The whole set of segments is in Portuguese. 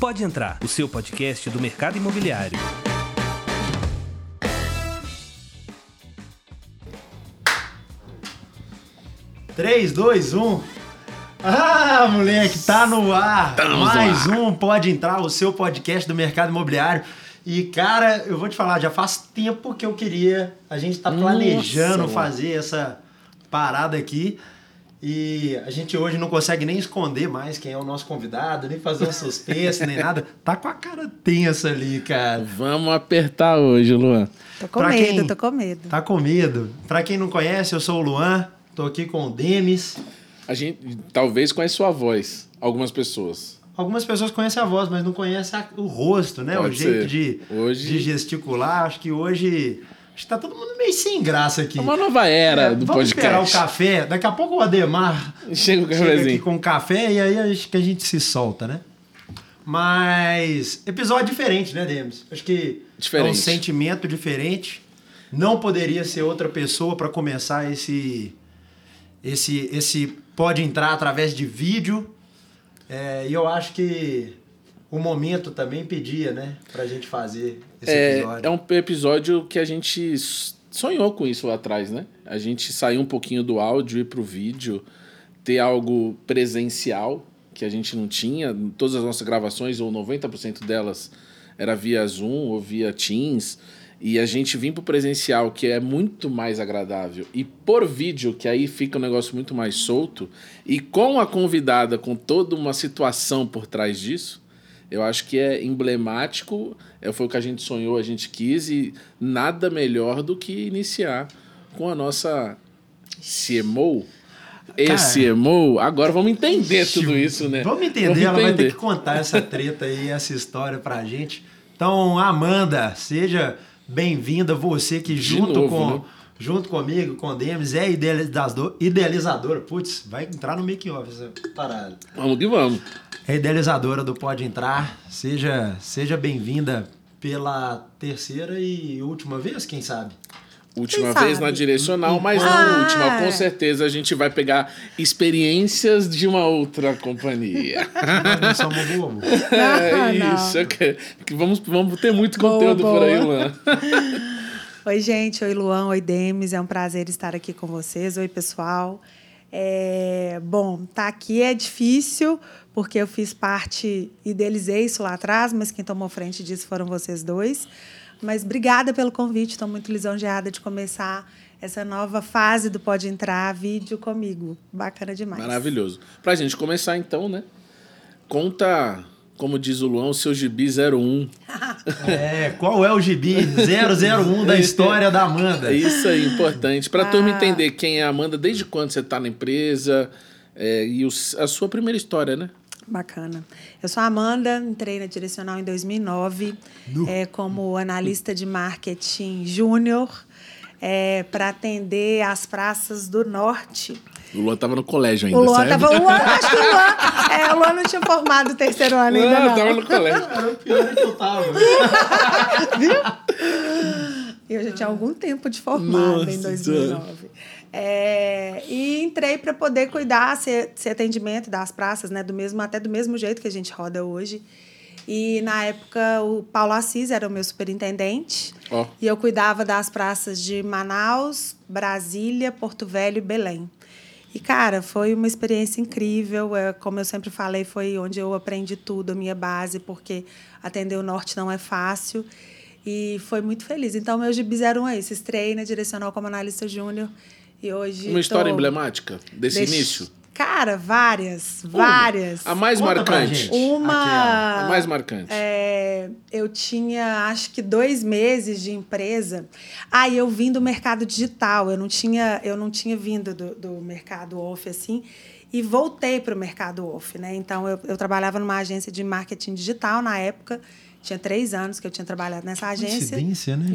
Pode entrar, o seu podcast do mercado imobiliário. Três, dois, um. Ah, moleque, tá no ar. Mais um Pode Entrar, o seu podcast do mercado imobiliário. E, cara, eu vou te falar, já faz tempo que eu queria. A gente tá planejando Nossa, fazer essa parada aqui. E a gente hoje não consegue nem esconder mais quem é o nosso convidado, nem fazer um suspense, nem nada. Tá com a cara tensa ali, cara. Vamos apertar hoje, Luan. Tô com Pra medo, quem- tô com medo. Tá com medo. Pra quem não conhece, eu sou o Luan, tô aqui com o Demis. A gente talvez conheça sua voz, algumas pessoas. Algumas pessoas conhecem a voz, mas não conhecem a- o rosto, né? Pode o jeito ser. de, Hoje- de gesticular. Acho que hoje. Acho que tá todo mundo meio sem graça aqui. É uma nova era É, do vamos esperar o podcast. café. Daqui a pouco o Ademar Chega o chega cafezinho. com café e aí acho que a gente se solta, né? Mas episódio diferente, né, Demis? Acho que é um Diferente. sentimento diferente. Não poderia ser outra pessoa para começar esse esse esse pode entrar através de vídeo. É, e eu acho que o momento também pedia, né, pra gente fazer esse É, episódio. é um episódio que a gente sonhou com isso lá atrás, né? A gente saiu um pouquinho do áudio e ir pro vídeo, ter algo presencial que a gente não tinha. Todas as nossas gravações, ou 90% delas, era via Zoom ou via Teams. E a gente vir pro presencial, que é muito mais agradável, e por vídeo, que aí fica um negócio muito mais solto, e com a convidada, com toda uma situação por trás disso, eu acho que é emblemático, é, foi o que a gente sonhou, a gente quis, e nada melhor do que iniciar com a nossa CMO. Esse CMO, agora vamos entender tudo isso, né? Vamos entender, ela vai ter que contar essa treta aí, essa história pra gente. Então, Amanda, seja bem-vinda, você que junto novo, com né? junto comigo, com o Demis, é idealizador, idealizadora. Putz, vai entrar no make off essa parada. Vamos que vamos. É idealizadora do Pode Entrar. Seja, seja bem-vinda pela terceira e última vez, quem sabe? Última Quem vez sabe? na direcional, mas Ah. na última, com certeza a gente vai pegar experiências de uma outra companhia. Nós somos bobo. é não. isso, quero- que vamos, vamos ter muito Boa, conteúdo por aí, boa. Luan. Oi, gente. Oi, Luan. Oi, Demis. É um prazer estar aqui com vocês. Oi, pessoal. É, bom, tá aqui é difícil, porque eu fiz parte, idealizei isso lá atrás, mas quem tomou frente disso foram vocês dois. Mas obrigada pelo convite. Estou muito lisonjeada de começar essa nova fase do Pode Entrar vídeo comigo. Bacana demais. Maravilhoso. Pra gente começar então, né? Conta, como diz o Luan, o seu gibi 01. É, qual é o gibi 001 da história da Amanda? É isso aí, importante. Pra turma Ah. entender quem é a Amanda, desde quando você tá na empresa é, e os- a sua primeira história, né? Bacana. Eu sou a Amanda, entrei na Direcional em 2009 é, como analista de marketing júnior é, para atender as praças do norte. O Luan tava no colégio ainda, O Luan sabe? tava. O Luan, acho que o Luan, é, o Luan não tinha formado o terceiro ano ainda. Luan Não. tava no colégio. Era o pior que eu tava. Eu já tinha algum tempo de formada em Nossa 2009. É, e entrei para poder cuidar, ser, ser atendimento das praças, né, do mesmo até do mesmo jeito que a gente roda hoje. E na época o Paulo Assis era o meu superintendente. Ó. E eu cuidava das praças de Manaus, Brasília, Porto Velho e Belém. E, cara, foi uma experiência incrível. É, como eu sempre falei, foi onde eu aprendi tudo, a minha base, porque atender o norte não é fácil. E foi muito feliz. Então, meus gibis eram esses. Estreiei na Direcional como analista júnior. E hoje. Uma história tô- emblemática desse início? Cara, várias. Várias. A mais Conta pra marcante. gente. Uma. Aquela. A mais marcante. É, eu tinha, acho que dois meses de empresa. Aí eu vim do mercado digital. Eu não tinha, eu não tinha vindo do, do mercado off assim. E voltei para o mercado off, né? Então eu, eu trabalhava numa agência de marketing digital na época. Tinha três anos que eu tinha trabalhado nessa agência. Coincidência, né?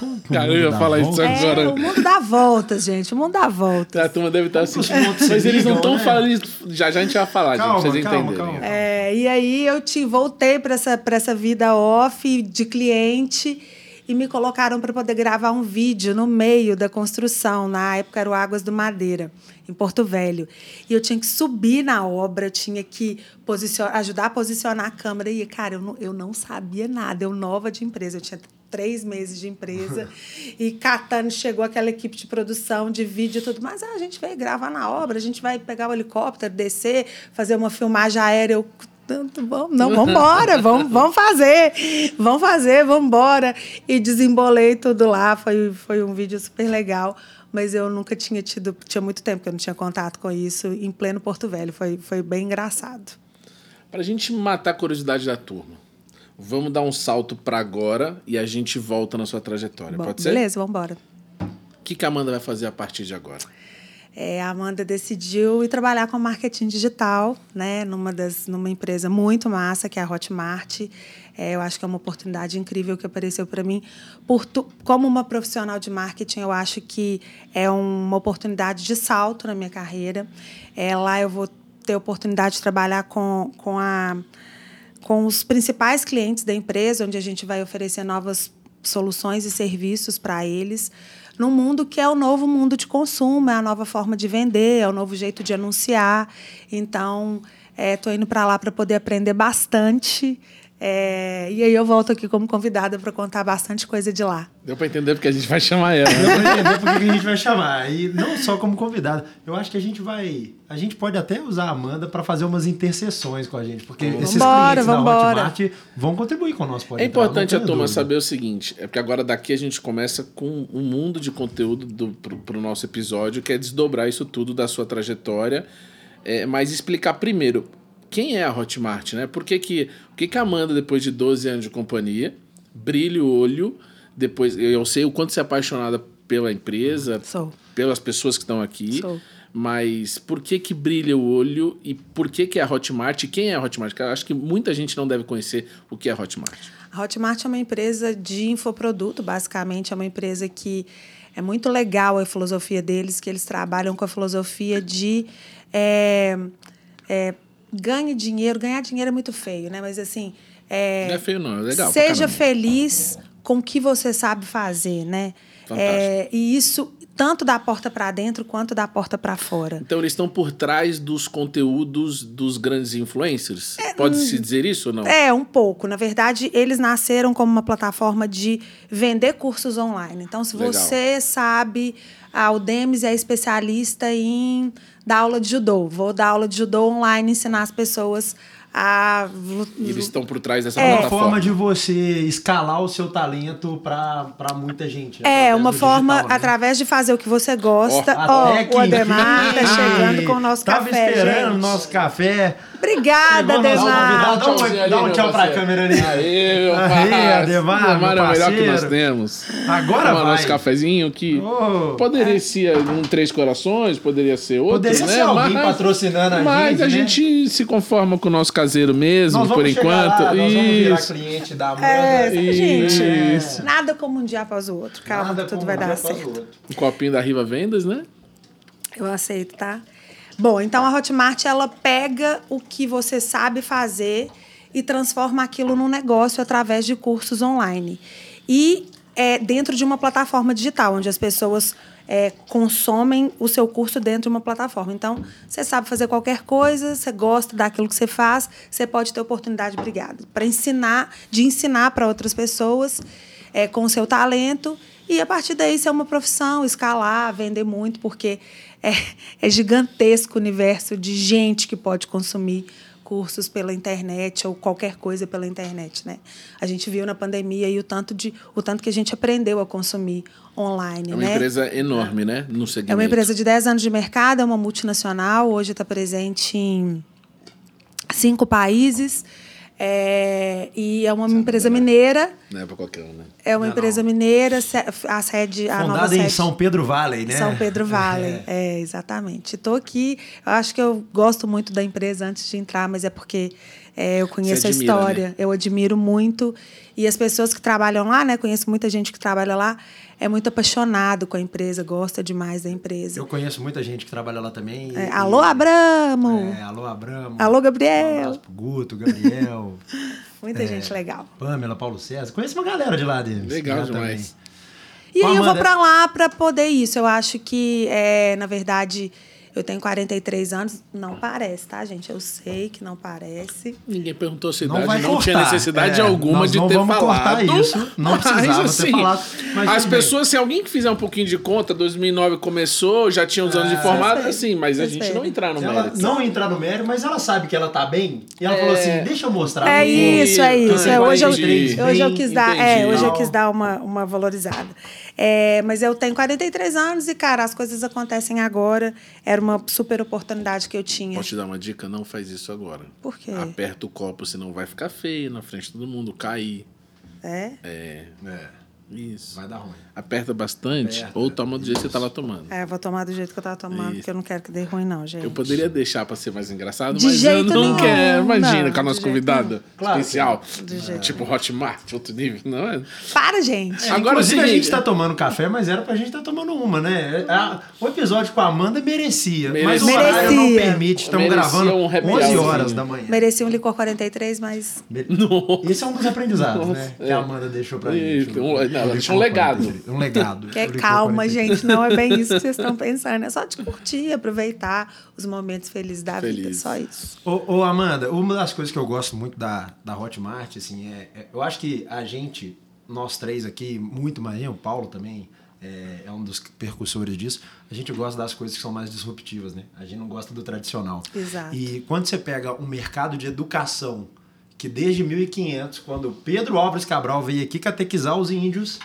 Como é- que o Cara, eu mundo ia dá falar isso volta? agora. É, o mundo dá voltas, gente. O mundo dá voltas. A turma deve estar se Mas eles não ligam, estão né? falando isso. Já já a gente vai falar, Calma, gente, pra vocês calma, entenderem. calma. É, e aí eu te voltei para essa, pra essa vida off de cliente e me colocaram para poder gravar um vídeo no meio da construção. Na época era o Águas do Madeira, em Porto Velho. E eu tinha que subir na obra, tinha que posicionar, ajudar a posicionar a câmera. E, cara, eu não, eu não sabia nada, eu nova de empresa, eu tinha três meses de empresa. e catando, chegou aquela equipe de produção, de vídeo e tudo. Mas ah, a gente vai gravar na obra, a gente vai pegar o helicóptero, descer, fazer uma filmagem aérea. Eu, não, vamos embora, vamos, vamos fazer, vamos fazer, vamos embora. E desembolei tudo lá, foi, foi um vídeo super legal, mas eu nunca tinha tido, tinha muito tempo que eu não tinha contato com isso, em pleno Porto Velho, foi, foi bem engraçado. Para a gente matar a curiosidade da turma, vamos dar um salto para agora e a gente volta na sua trajetória, Bom, pode ser? Beleza, vamos embora. O que, que a Amanda vai fazer a partir de agora? É, a Amanda decidiu ir trabalhar com marketing digital, né, numa, das, numa empresa muito massa, que é a Hotmart. É, eu acho que é uma oportunidade incrível que apareceu para mim. Por tu, como uma profissional de marketing, eu acho que é uma oportunidade de salto na minha carreira. É, lá eu vou ter a oportunidade de trabalhar com, com, a, com os principais clientes da empresa, onde a gente vai oferecer novas soluções e serviços para eles num mundo que é o novo mundo de consumo, é a nova forma de vender, é o novo jeito de anunciar. Então, estou é, indo para lá para poder aprender bastante. É, e aí eu volto aqui como convidada para contar bastante coisa de lá. Deu para entender porque a gente vai chamar ela. Né? Deu para entender porque a gente vai chamar. E não só como convidada. Eu acho que a gente vai. A gente pode até usar a Amanda para fazer umas interseções com a gente. Porque vambora, esses clientes vambora. da Hotmart vão contribuir com o nosso podcast. É importante a turma saber o seguinte: é porque agora daqui a gente começa com um mundo de conteúdo para o nosso episódio, que é desdobrar isso tudo da sua trajetória. É, mas explicar primeiro quem é a Hotmart, né? Por que, que, que, que a Amanda, depois de 12 anos de companhia, brilha o olho, depois eu sei o quanto você é apaixonada pela empresa, Sou. pelas pessoas que estão aqui. Sou. Mas por que que brilha o olho e por que que é a Hotmart? E quem é a Hotmart? Eu acho que muita gente não deve conhecer o que é a Hotmart. A Hotmart é uma empresa de infoproduto, basicamente. É uma empresa que é muito legal a filosofia deles, que eles trabalham com a filosofia de... É, é, ganhe dinheiro. Ganhar dinheiro é muito feio, né? Mas assim. É, não é feio, não, é legal. Seja feliz com o que você sabe fazer, né? É, e isso tanto da porta para dentro quanto da porta para fora. Então eles estão por trás dos conteúdos dos grandes influencers? É, Pode-se hum, dizer isso ou não? É, um pouco. Na verdade, eles nasceram como uma plataforma de vender cursos online. Então, se Legal. você sabe, a Udemis é especialista em dar aula de judô. Vou dar aula de judô online, ensinar as pessoas a. Eles estão por trás dessa é. plataforma. uma forma de você escalar o seu talento para muita gente. Né? É, uma forma digital, né? através de fazer o que você gosta. Ó, oh, oh, o Ademar tá chegando com o nosso Tava café. esperando o nosso café. Obrigada, Ademar. Dá um, dá um tchau para a câmera ali. Aê, meu Aê, Ademar, Ademar é o melhor que nós temos. Agora Toma vai. nosso cafezinho que oh, poderia é. ser um Três Corações, poderia ser outro, Poderia né? ser alguém mas, patrocinando a mas gente, Mas a né? gente se conforma com o nosso caseiro mesmo, por enquanto. Lá, nós vamos virar cliente da Amanda. É, gente, é. nada como um dia após o outro. Calma, nada tudo vai um dar certo. Um copinho da Riva Vendas, né? Eu aceito, tá? Bom, então a Hotmart ela pega o que você sabe fazer e transforma aquilo num negócio através de cursos online. E é dentro de uma plataforma digital, onde as pessoas é, consomem o seu curso dentro de uma plataforma. Então, você sabe fazer qualquer coisa, você gosta daquilo que você faz, você pode ter oportunidade, obrigada, para ensinar, de ensinar para outras pessoas é, com o seu talento e a partir daí ser uma profissão, escalar, vender muito, porque é, é gigantesco o universo de gente que pode consumir cursos pela internet ou qualquer coisa pela internet, né? A gente viu na pandemia e o tanto de o tanto que a gente aprendeu a consumir online, É uma né? empresa enorme, né, no segmento. É uma empresa de 10 anos de mercado, é uma multinacional, hoje está presente em cinco países. É, e é uma empresa mineira. Não é para qualquer um, né? É uma não, empresa não. mineira, a sede. A Fundada nova sede, em São Pedro Valley, né? São Pedro Valley, é, é exatamente. Estou aqui, eu acho que eu gosto muito da empresa antes de entrar, mas é porque é, eu conheço admira, a história, né? eu admiro muito. E as pessoas que trabalham lá, né? Conheço muita gente que trabalha lá, é muito apaixonado com a empresa, gosta demais da empresa. Eu conheço muita gente que trabalha lá também. É, alô, Abramo! É, alô, Abramo. Alô, Gabriel! Um Guto, Gabriel. muita É. gente legal. Pamela, Paulo César. Conheço uma galera de lá deles. Legal Já demais. E Ô, aí eu vou pra lá pra poder isso. Eu acho que, é, na verdade, eu tenho 43 anos. Não parece, tá, gente? Eu sei que não parece. Ninguém perguntou a sua Não idade, vai não cortar. tinha necessidade É, alguma de não ter vamos falado. cortar isso, não precisava ter assim, falado, mas as bem. pessoas, se alguém fizer um pouquinho de conta, 2009 começou, já tinha uns anos de formado, Respeito, assim, mas a gente não entrar no Ela mérito. não entrar no mérito, mas ela sabe que ela tá bem. E ela É. falou assim: deixa eu mostrar. É isso, é isso. É, hoje, eu, Entendi. hoje eu quis dar, é, hoje eu quis dar uma, uma valorizada. É, mas eu tenho 43 anos e, cara, as coisas acontecem agora. Era uma super oportunidade que eu tinha. Posso te dar uma dica? Não faz isso agora. Por quê? Aperta o copo, senão vai ficar feio na frente de todo mundo, cair. É? É, É, isso. vai dar ruim. Aperta bastante Aperta. ou toma do jeito que você tava tomando. É, eu vou tomar do jeito que eu tava tomando, Isso. porque eu não quero que dê ruim, não, gente. Eu poderia deixar pra ser mais engraçado, De mas eu jeito não nenhum. quero. Imagina, Não, com a nossa convidada Claro especial. De jeito tipo Hotmart, outro nível, não é? Para, gente. Agora Agora, é o Inclusive, a gente tá tomando café, mas era pra gente estar tomando uma, né? A- O episódio com a Amanda merecia, mas o Merecia. horário não Merecia. permite. Estamos Merecia gravando um happy 11 hourzinho. horas da manhã. Mereci um licor 43, mas. Me- Esse é um dos aprendizados, né? Que a Amanda deixou pra Isso, gente. um- não, ela deixou um legado. 43. Um legado. Que é calma, 43. gente. Não é bem isso que vocês estão pensando. É só de curtir, aproveitar os momentos felizes da vida. Feliz. Só isso. Ô, ô, Amanda, uma das coisas que eu gosto muito da, da Hotmart, assim, é, é- Eu acho que a gente, nós três aqui, muito mais, eu, o Paulo também, é, é um dos percussores disso, a gente gosta das coisas que são mais disruptivas, né? A gente não gosta do tradicional. Exato. E quando você pega um mercado de educação, que desde 1500, quando Pedro Álvares Cabral veio aqui catequizar os índios,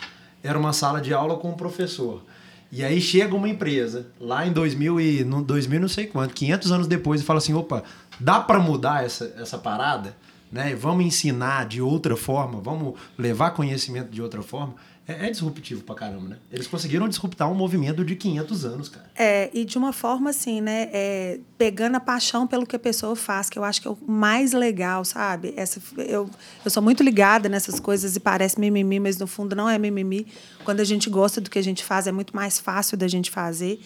era uma sala de aula com um professor. E aí chega uma empresa, lá em 2000 e no 2000 não sei quanto, 500 anos depois, e fala assim, opa, dá para mudar essa, essa parada? Né? Vamos ensinar de outra forma, vamos levar conhecimento de outra forma. É, é disruptivo pra caramba, né? Eles conseguiram disruptar um movimento de 500 anos, cara. É, e de uma forma assim, né? é, pegando a paixão pelo que a pessoa faz, que eu acho que é o mais legal, sabe? Essa, eu, eu sou muito ligada nessas coisas e parece mimimi, mas no fundo não é mimimi. Quando a gente gosta do que a gente faz, é muito mais fácil da gente fazer.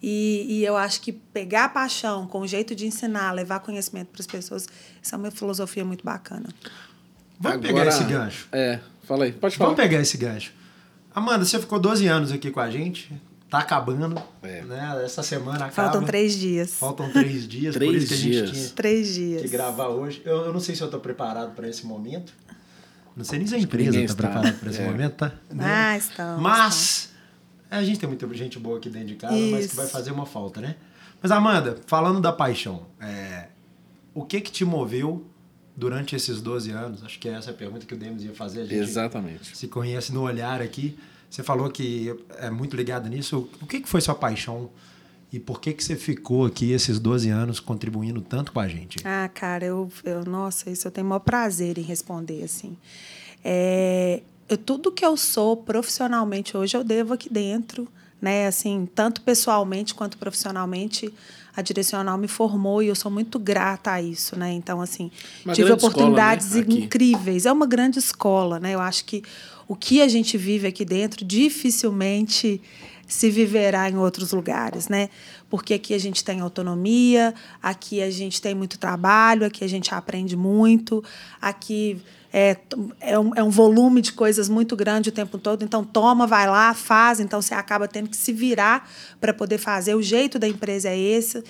E, e eu acho que pegar a paixão com o jeito de ensinar, levar conhecimento para as pessoas, isso é uma filosofia muito bacana. Vamos Agora- pegar esse gancho. É, fala aí, pode falar. Vamos pegar esse gancho. Amanda, você ficou 12 anos aqui com a gente. Tá acabando. É. Né? Essa semana acaba. Faltam três dias. Faltam três dias. por Três isso que a dias. gente tinha Três dias. que gravar hoje. Eu, eu não sei se eu tô preparado para esse momento. Não sei nem se a empresa tá está. preparada para esse É. momento, tá? Ah, estamos. Mas a gente tem muita gente boa aqui dentro de casa, mas que Isso. vai fazer uma falta, né? Mas Amanda, falando da paixão, é, o que que te moveu durante esses 12 anos? Acho que essa é a pergunta que o Demis ia fazer. A gente Exatamente. se conhece no olhar aqui. Você falou que é muito ligado nisso. O que, que foi sua paixão e por que, que você ficou aqui esses 12 anos contribuindo tanto com a gente? Ah, cara, eu, eu nossa, isso eu tenho o maior prazer em responder assim. É, eu, tudo que eu sou profissionalmente hoje eu devo aqui dentro, né? Assim, tanto pessoalmente quanto profissionalmente, a direcional me formou e eu sou muito grata a isso, né? Então, assim, Uma tive oportunidades escola, né? Incríveis. É uma grande escola, né? Eu acho que o que a gente vive aqui dentro dificilmente se viverá em outros lugares, né? Porque aqui a gente tem autonomia, aqui a gente tem muito trabalho, aqui a gente aprende muito, aqui é, é, um, é um volume de coisas muito grande o tempo todo. Então, toma, vai lá, faz. Então, você acaba tendo que se virar para poder fazer. O jeito da empresa é esse,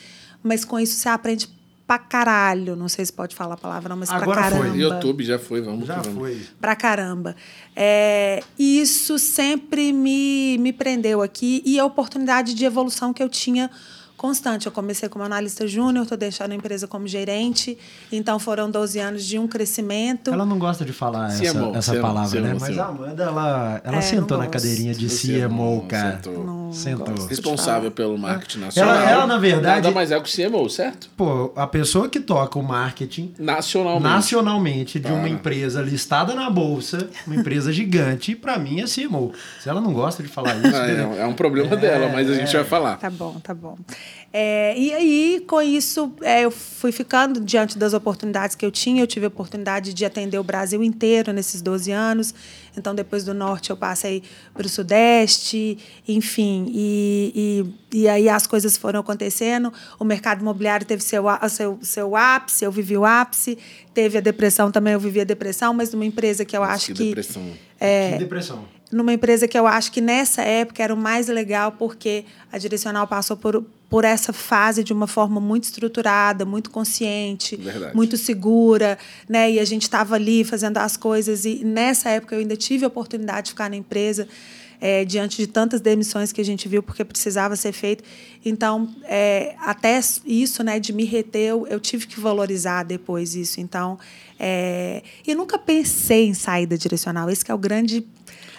mas com isso você aprende pra caralho. Não sei se pode falar a palavra, não, mas Agora pra foi. caramba. YouTube já foi, vamos Já vamos. foi. Pra caramba. É, isso sempre me, me prendeu aqui e a oportunidade de evolução que eu tinha constante. Eu comecei como analista júnior, estou deixando a empresa como gerente, então foram 12 anos de um crescimento. Ela não gosta de falar essa, CMO, essa CMO, palavra, né? CMO. Mas a Amanda, ela, ela É, sentou na cadeirinha de CMO, CMO, cara. sentou. Não Sentou. Responsável pelo marketing nacional. Ela- ela, na verdade- Nada mais é que o CMO, certo? Pô, a pessoa que toca o marketing Nacionalmente. nacionalmente de uma Para. empresa listada na bolsa, uma empresa gigante, pra mim é CMO. Se ela não gosta de falar isso, Ah, é, é um problema dela, mas a gente é. vai falar. Tá bom, tá bom. É, e aí, com isso, é, eu fui ficando diante das oportunidades que eu tinha. Eu tive a oportunidade de atender o Brasil inteiro nesses 12 anos. Então, depois do Norte, eu passei para o Sudeste, enfim. e, e, e aí as coisas foram acontecendo, o mercado imobiliário teve seu, a- seu, seu ápice, eu vivi o ápice, teve a depressão também, eu vivi a depressão, mas numa empresa que eu acho que... depressão. É. Que depressão. Numa empresa que eu acho que nessa época era o mais legal porque a direcional passou por, por essa fase de uma forma muito estruturada, muito consciente, Verdade. muito segura, né? E a gente estava ali fazendo as coisas e nessa época eu ainda tive a oportunidade de ficar na empresa é, diante de tantas demissões que a gente viu porque precisava ser feito. Então, é, até isso, né, de me reter, eu, eu tive que valorizar depois isso. Então, é, e nunca pensei em saída direcional. Esse é o grande,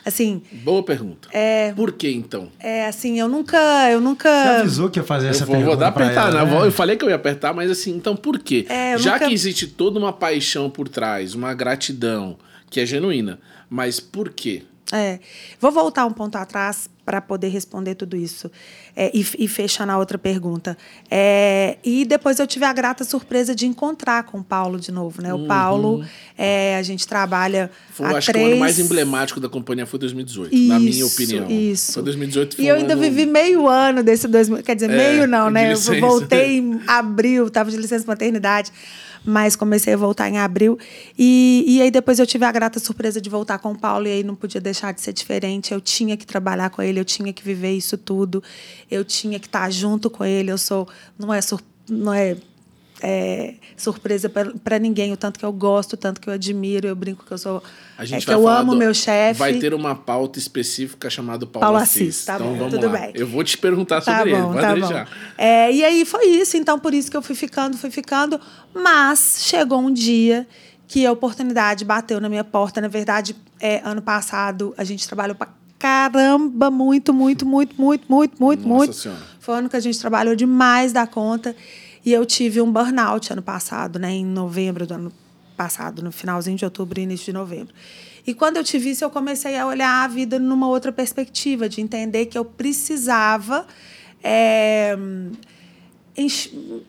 assim, Boa pergunta. É... Por que então? é assim, eu nunca, eu nunca. Você avisou que ia fazer essa eu vou, pergunta vou dar pra apertar, ela, né? né? Eu falei que eu ia apertar, mas assim, então por quê? É, eu Já nunca- que existe toda uma paixão por trás, uma gratidão que é genuína, mas por quê? É. Vou voltar um ponto atrás para poder responder tudo isso é, e, e fechar na outra pergunta. É, e depois eu tive a grata surpresa de encontrar com o Paulo de novo, né? O Paulo, é, a gente trabalha Uhum. Foi, há acho três... que o ano mais emblemático da companhia foi 2018, na minha Isso, opinião. Isso. Foi 2018 foi E eu ainda ano- vivi meio ano desse 2000. Quer dizer, É, meio não, né? Eu voltei em abril, estava de licença maternidade, mas comecei a voltar em abril. E, e aí depois eu tive a grata surpresa de voltar com o Paulo, e aí não podia deixar de ser diferente. Eu tinha que trabalhar com ele, eu tinha que viver isso tudo, eu tinha que estar junto com ele. Eu sou. Não é, sur, não é é, surpresa para ninguém, o tanto que eu gosto, o tanto que eu admiro, eu brinco que eu sou. A é, gente que vai eu amo do- meu chefe. Vai ter uma pauta específica chamada Paulo, Paulo Assis. Assis, tá então bom, vamos tudo lá. bem. Eu vou te perguntar Tá sobre bom, ele, tá deixar. bom. É, e aí foi isso, então por isso que eu fui ficando, fui ficando. Mas chegou um dia que a oportunidade bateu na minha porta. Na verdade, é, ano passado a gente trabalhou pra caramba, muito, muito, muito, muito, muito, muito, Nossa muito. Senhora. Foi um ano que a gente trabalhou demais da conta. E eu tive um burnout ano passado, né? Em novembro do ano passado, no finalzinho de outubro e início de novembro. E quando eu tive isso, eu comecei a olhar a vida numa outra perspectiva, de entender que eu precisava é,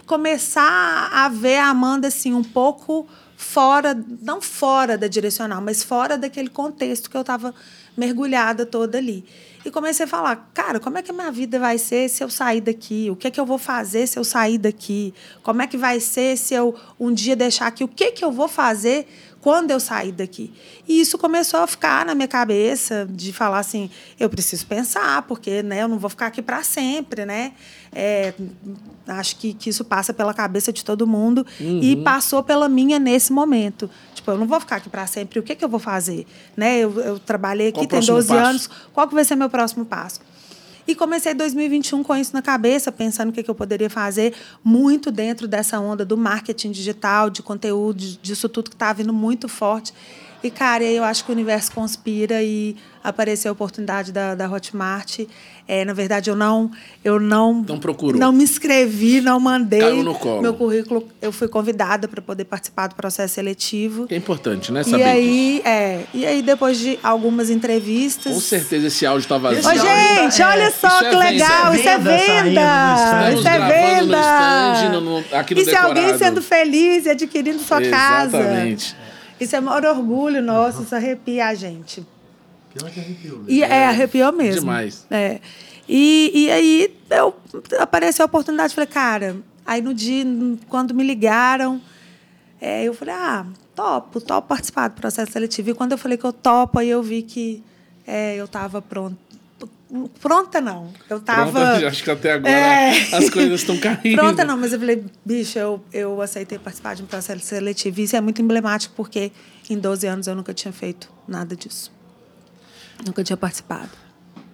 começar a ver a Amanda assim um pouco fora, não fora da direcional, mas fora daquele contexto que eu estava mergulhada toda ali. E comecei a falar, cara, como é que a minha vida vai ser se eu sair daqui? O que é que eu vou fazer se eu sair daqui? Como é que vai ser se eu um dia deixar aqui? O que que eu vou fazer quando eu sair daqui? E isso começou a ficar na minha cabeça de falar assim, eu preciso pensar, porque né, eu não vou ficar aqui para sempre, né? É, acho que, que isso passa pela cabeça de todo mundo e passou pela minha nesse momento. Tipo, eu não vou ficar aqui para sempre. O que, que eu vou fazer? Né? Eu, eu trabalhei aqui, tem próximo 12 passo? anos. Qual que vai ser meu próximo passo? E comecei 2021 com isso na cabeça, pensando o que, que eu poderia fazer, muito dentro dessa onda do marketing digital, de conteúdo, disso tudo que está vindo muito forte. E, cara, aí eu acho que o universo conspira e apareceu a oportunidade da, da Hotmart. É, na verdade, eu não, eu não, Não procurou. não me inscrevi, não mandei Caiu no colo. meu currículo. Eu fui convidada para poder participar do processo seletivo. É importante, né? E Saber disso. aí, é, e aí, depois de algumas entrevistas. Com certeza esse áudio tá vazio. Ô, gente, tá- é, olha só isso é que venda, legal, isso é venda saindo do venda. Isso é no venda. stand, no- no- aqui no Isso é alguém decorado. sendo feliz e adquirindo sua casa. Exatamente. Isso é maior orgulho nosso, isso arrepia a gente. Pior que arrepiou, E é, arrepiou mesmo. Demais. É. E, e aí eu, apareceu a oportunidade, falei, cara, aí no dia, quando me ligaram, é, eu falei, ah, topo, topo participar do processo seletivo. E quando eu falei que eu topo, aí eu vi que é, eu estava pronta. Pronta não. Eu estava. Pronto, acho que até agora É. as coisas estão caindo. Pronta não, mas eu falei, bicho, eu, eu aceitei participar de um processo seletivo. E isso é muito emblemático, porque em 12 anos eu nunca tinha feito nada disso. Nunca tinha participado.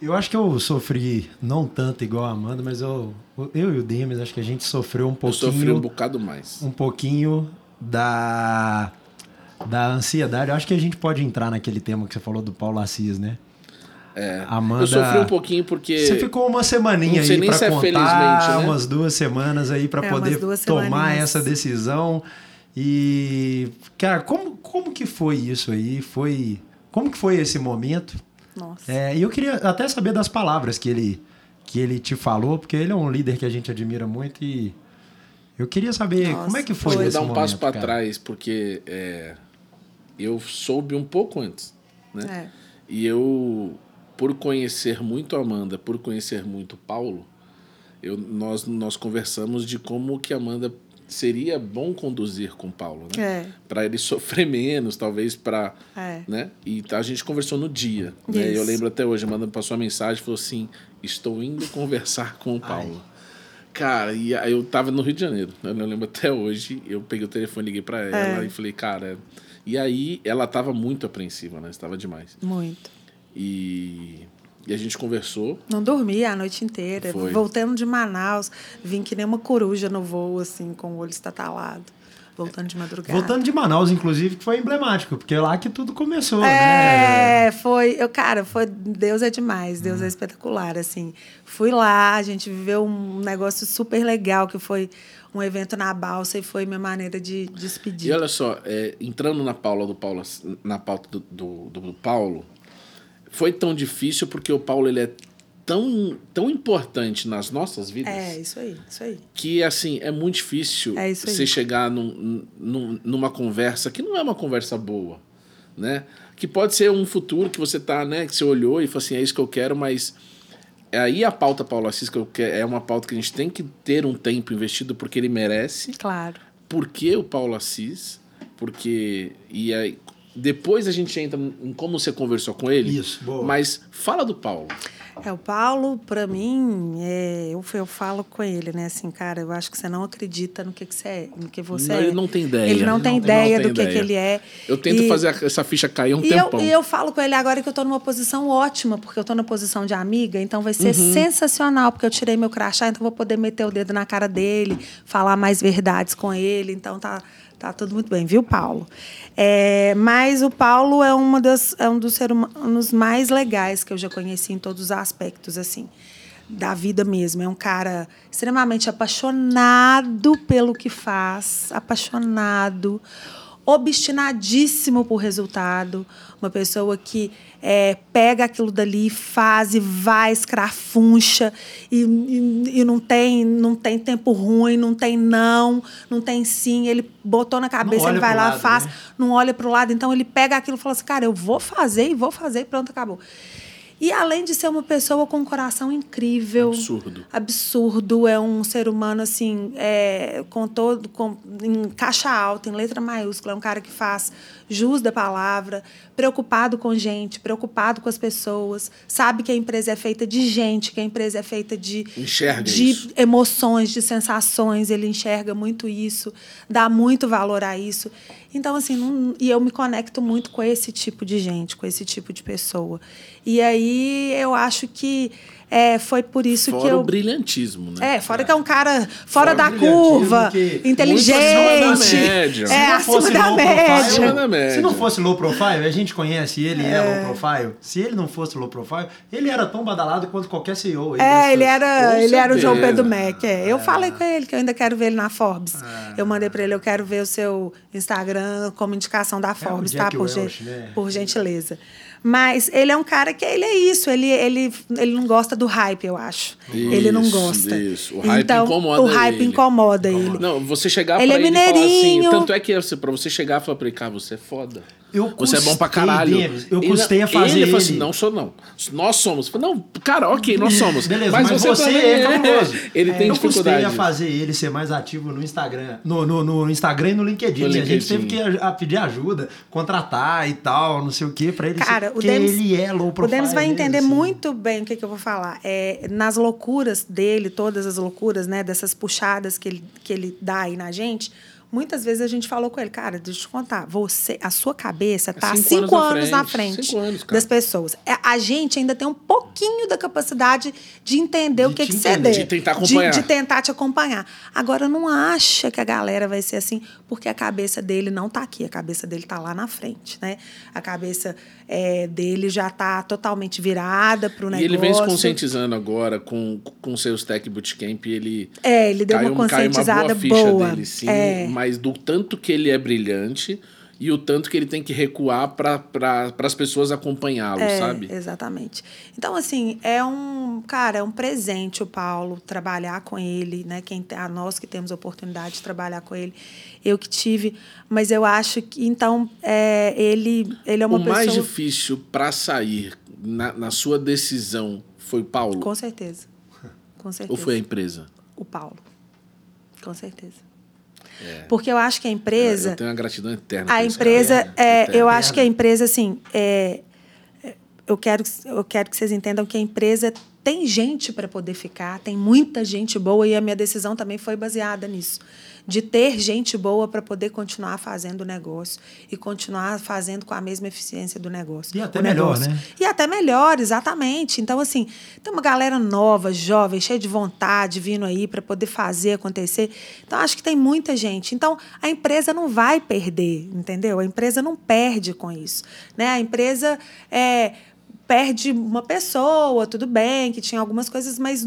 Eu acho que eu sofri, não tanto igual a Amanda, mas eu, eu e o Demis, acho que a gente sofreu um Eu pouquinho, sofri um bocado mais. um pouquinho da, da ansiedade. Eu acho que a gente pode entrar naquele tema que você falou do Paulo Assis, né? É. Amanda, Eu sofri um pouquinho porque. Você ficou uma semaninha aí pra se é contar, felizmente, né? umas duas semanas aí pra É, poder tomar semaninhas. essa decisão. E, cara, como, como que foi isso aí? Foi, como que foi esse momento? Nossa. É, e eu queria até saber das palavras que ele, que ele te falou, porque ele é um líder que a gente admira muito e eu queria saber Nossa, como é que foi Vou esse dar um momento, passo para trás, porque é, eu soube um pouco antes. Né? É. E eu por conhecer muito a Amanda, por conhecer muito o Paulo, eu, nós, nós conversamos de como que a Amanda seria bom conduzir com o Paulo, né? É. Para ele sofrer menos, talvez para, É. né? E a gente conversou no dia, né? Eu lembro até hoje, a Amanda passou uma mensagem, falou assim: "Estou indo conversar com o Paulo". Cara, e aí eu tava no Rio de Janeiro, né? eu lembro até hoje, eu peguei o telefone, liguei para ela É. e falei: "Cara, e aí ela tava muito apreensiva, né? Estava demais. Muito. E, e a gente conversou. Não dormi a noite inteira. Foi. Voltando de Manaus, vim que nem uma coruja no voo, assim, com o olho estatalado. Voltando de madrugada. Voltando de Manaus, inclusive, que foi emblemático, porque é lá que tudo começou, né? É, foi. Eu, cara, foi. Deus é demais, Deus é espetacular, assim. Fui lá, a gente viveu um negócio super legal, que foi um evento na balsa e foi minha maneira de despedir. E olha só, é, entrando na Paula do Paulo, na pauta do, do, do Paulo, foi tão difícil porque o Paulo ele é tão, tão importante nas nossas vidas É, isso aí, isso aí. que assim é muito difícil É você chegar num, num- numa conversa que não é uma conversa boa, né? Que pode ser um futuro que você tá, né? Que você olhou e falou assim, é isso que eu quero, mas é aí a pauta Paulo Assis que eu quero, é uma pauta que a gente tem que ter um tempo investido porque ele merece. Claro. Por que o Paulo Assis? Porque e aí depois a gente entra em como você conversou com ele. Isso, boa. Mas fala do Paulo. É, o Paulo, pra mim, é, eu, eu falo com ele, né? Assim, cara, eu acho que você não acredita no que, que você é, no que você Não, é. ele não tem ideia. Ele não Ele tem não tem- ideia não tem do que, que ideia. ele é. Eu tento E- fazer essa ficha cair um E eu, tempão. e eu falo com ele agora que eu tô numa posição ótima, porque eu tô na posição de amiga, então vai ser Uhum. sensacional, porque eu tirei meu crachá, então eu vou poder meter o dedo na cara dele, falar mais verdades com ele, então tá, tá tudo muito bem, viu, Paulo? É, mas o Paulo é, uma das, é um dos seres humanos mais legais que eu já conheci em todos os aspectos, assim, da vida mesmo. É um cara extremamente apaixonado pelo que faz, apaixonado obstinadíssimo por resultado, uma pessoa que é, pega aquilo dali, faz e vai, escrafuncha e, e, e não, tem, não tem tempo ruim, não tem não, não tem sim. Ele botou na cabeça, ele vai lá, lado, faz, né? não olha para o lado. Então ele pega aquilo e fala assim: cara, eu vou fazer e vou fazer e pronto, acabou. E além de ser uma pessoa com um coração incrível. Absurdo. Absurdo. É um ser humano, assim, é, com todo. Com, em caixa alta, em letra maiúscula. É um cara que faz jus da palavra, preocupado com gente, preocupado com as pessoas. Sabe que a empresa é feita de gente, que a empresa é feita de. Enxerga de isso. emoções, de sensações. Ele enxerga muito isso, dá muito valor a isso. Então, assim, não- e eu me conecto muito com esse tipo de gente, com esse tipo de pessoa. E aí eu acho que é, foi por isso Fora que eu. o brilhantismo, né? É, fora que é um cara fora, Fora da curva, inteligente. muito acima da média. Se É, não acima fosse da low média. profile, Acima da média. Se não fosse low profile, a gente conhece ele é. low profile. Se ele não fosse low profile, ele era tão badalado quanto qualquer CEO. aí É, dessas- ele era, Com ele era o João certeza. Pedro Mac. É. Eu falei com ele que eu ainda quero ver ele na Forbes. Eu mandei para ele, eu quero ver o seu Instagram como indicação da Forbes, tá? É Por, gen- Welch, né? por gentileza. Mas ele é um cara que ele é isso, ele, ele, ele não gosta do hype, eu acho. ele não Isso, gosta. isso. O hype então, incomoda O hype ele. incomoda ele. Não, você chegar Ele pra é ele falar assim, mineirinho. tanto é que assim, pra você chegar e falar pra ele, cara, você é foda. Eu você é bom pra caralho. Eu Ele- custei a fazer ele. falou assim, ele. não sou não. Nós somos. Eu Não, cara, ok, nós somos. Beleza, mas, você, também é cabuloso. Ele tem eu dificuldade. custei a fazer ele ser mais ativo no Instagram, no, no, no Instagram e no LinkedIn. No A gente LinkedIn. teve que a, a pedir ajuda, contratar e tal, não sei o quê, pra ele Cara, ser, o Denis, ele é low o profile. Denis vai mesmo, entender assim. muito bem o que, que eu vou falar. É, nas loucuras dele, todas as loucuras, né, dessas puxadas que ele, que ele dá aí na gente, muitas vezes a gente falou com ele, cara, deixa eu te contar, você, a sua cabeça tá cinco cinco, anos na anos, na frente, frente, cinco anos, das pessoas. É, A gente ainda tem um pouquinho da capacidade de entender De o que, que você der. De tentar acompanhar. De, de tentar te acompanhar. Agora, não acha que a galera vai ser assim, porque a cabeça dele não tá aqui, a cabeça dele tá lá na frente, né? A cabeça é, dele já tá totalmente virada pro E negócio. ele vem se conscientizando agora com, com seus Tech Bootcamp. Ele É, ele deu caiu, uma caiu conscientizada uma boa ficha boa. dele, sim. É. Mas do tanto que ele é brilhante e o tanto que ele tem que recuar para pra, as pessoas acompanhá-lo, É, sabe? Exatamente. Então, assim, é um, cara, é um presente o Paulo trabalhar com ele, né? Quem, a nós que temos a oportunidade de trabalhar com ele. Eu que tive, mas eu acho que, então, é, ele, ele é uma o pessoa... mais difícil para sair na, na sua decisão, foi Paulo? Com certeza. Com certeza. Ou foi a empresa? O Paulo. Com certeza. Porque eu acho que a empresa. É. Eu tenho uma gratidão eterna. A empresa, cara. é, Eterna. eu acho que a empresa, assim, é, é, eu, quero, eu quero que vocês entendam que a empresa tem gente para poder ficar, tem muita gente boa, e a minha decisão também foi baseada nisso. De ter gente boa para poder continuar fazendo o negócio e continuar fazendo com a mesma eficiência do negócio. E até melhor, né? E até melhor, exatamente. Então, assim, tem uma galera nova, jovem, cheia de vontade, vindo aí para poder fazer acontecer. Então, acho que tem muita gente. Então, a empresa não vai perder, entendeu? A empresa não perde com isso. Né? A empresa é, perde uma pessoa, tudo bem, que tinha algumas coisas, mas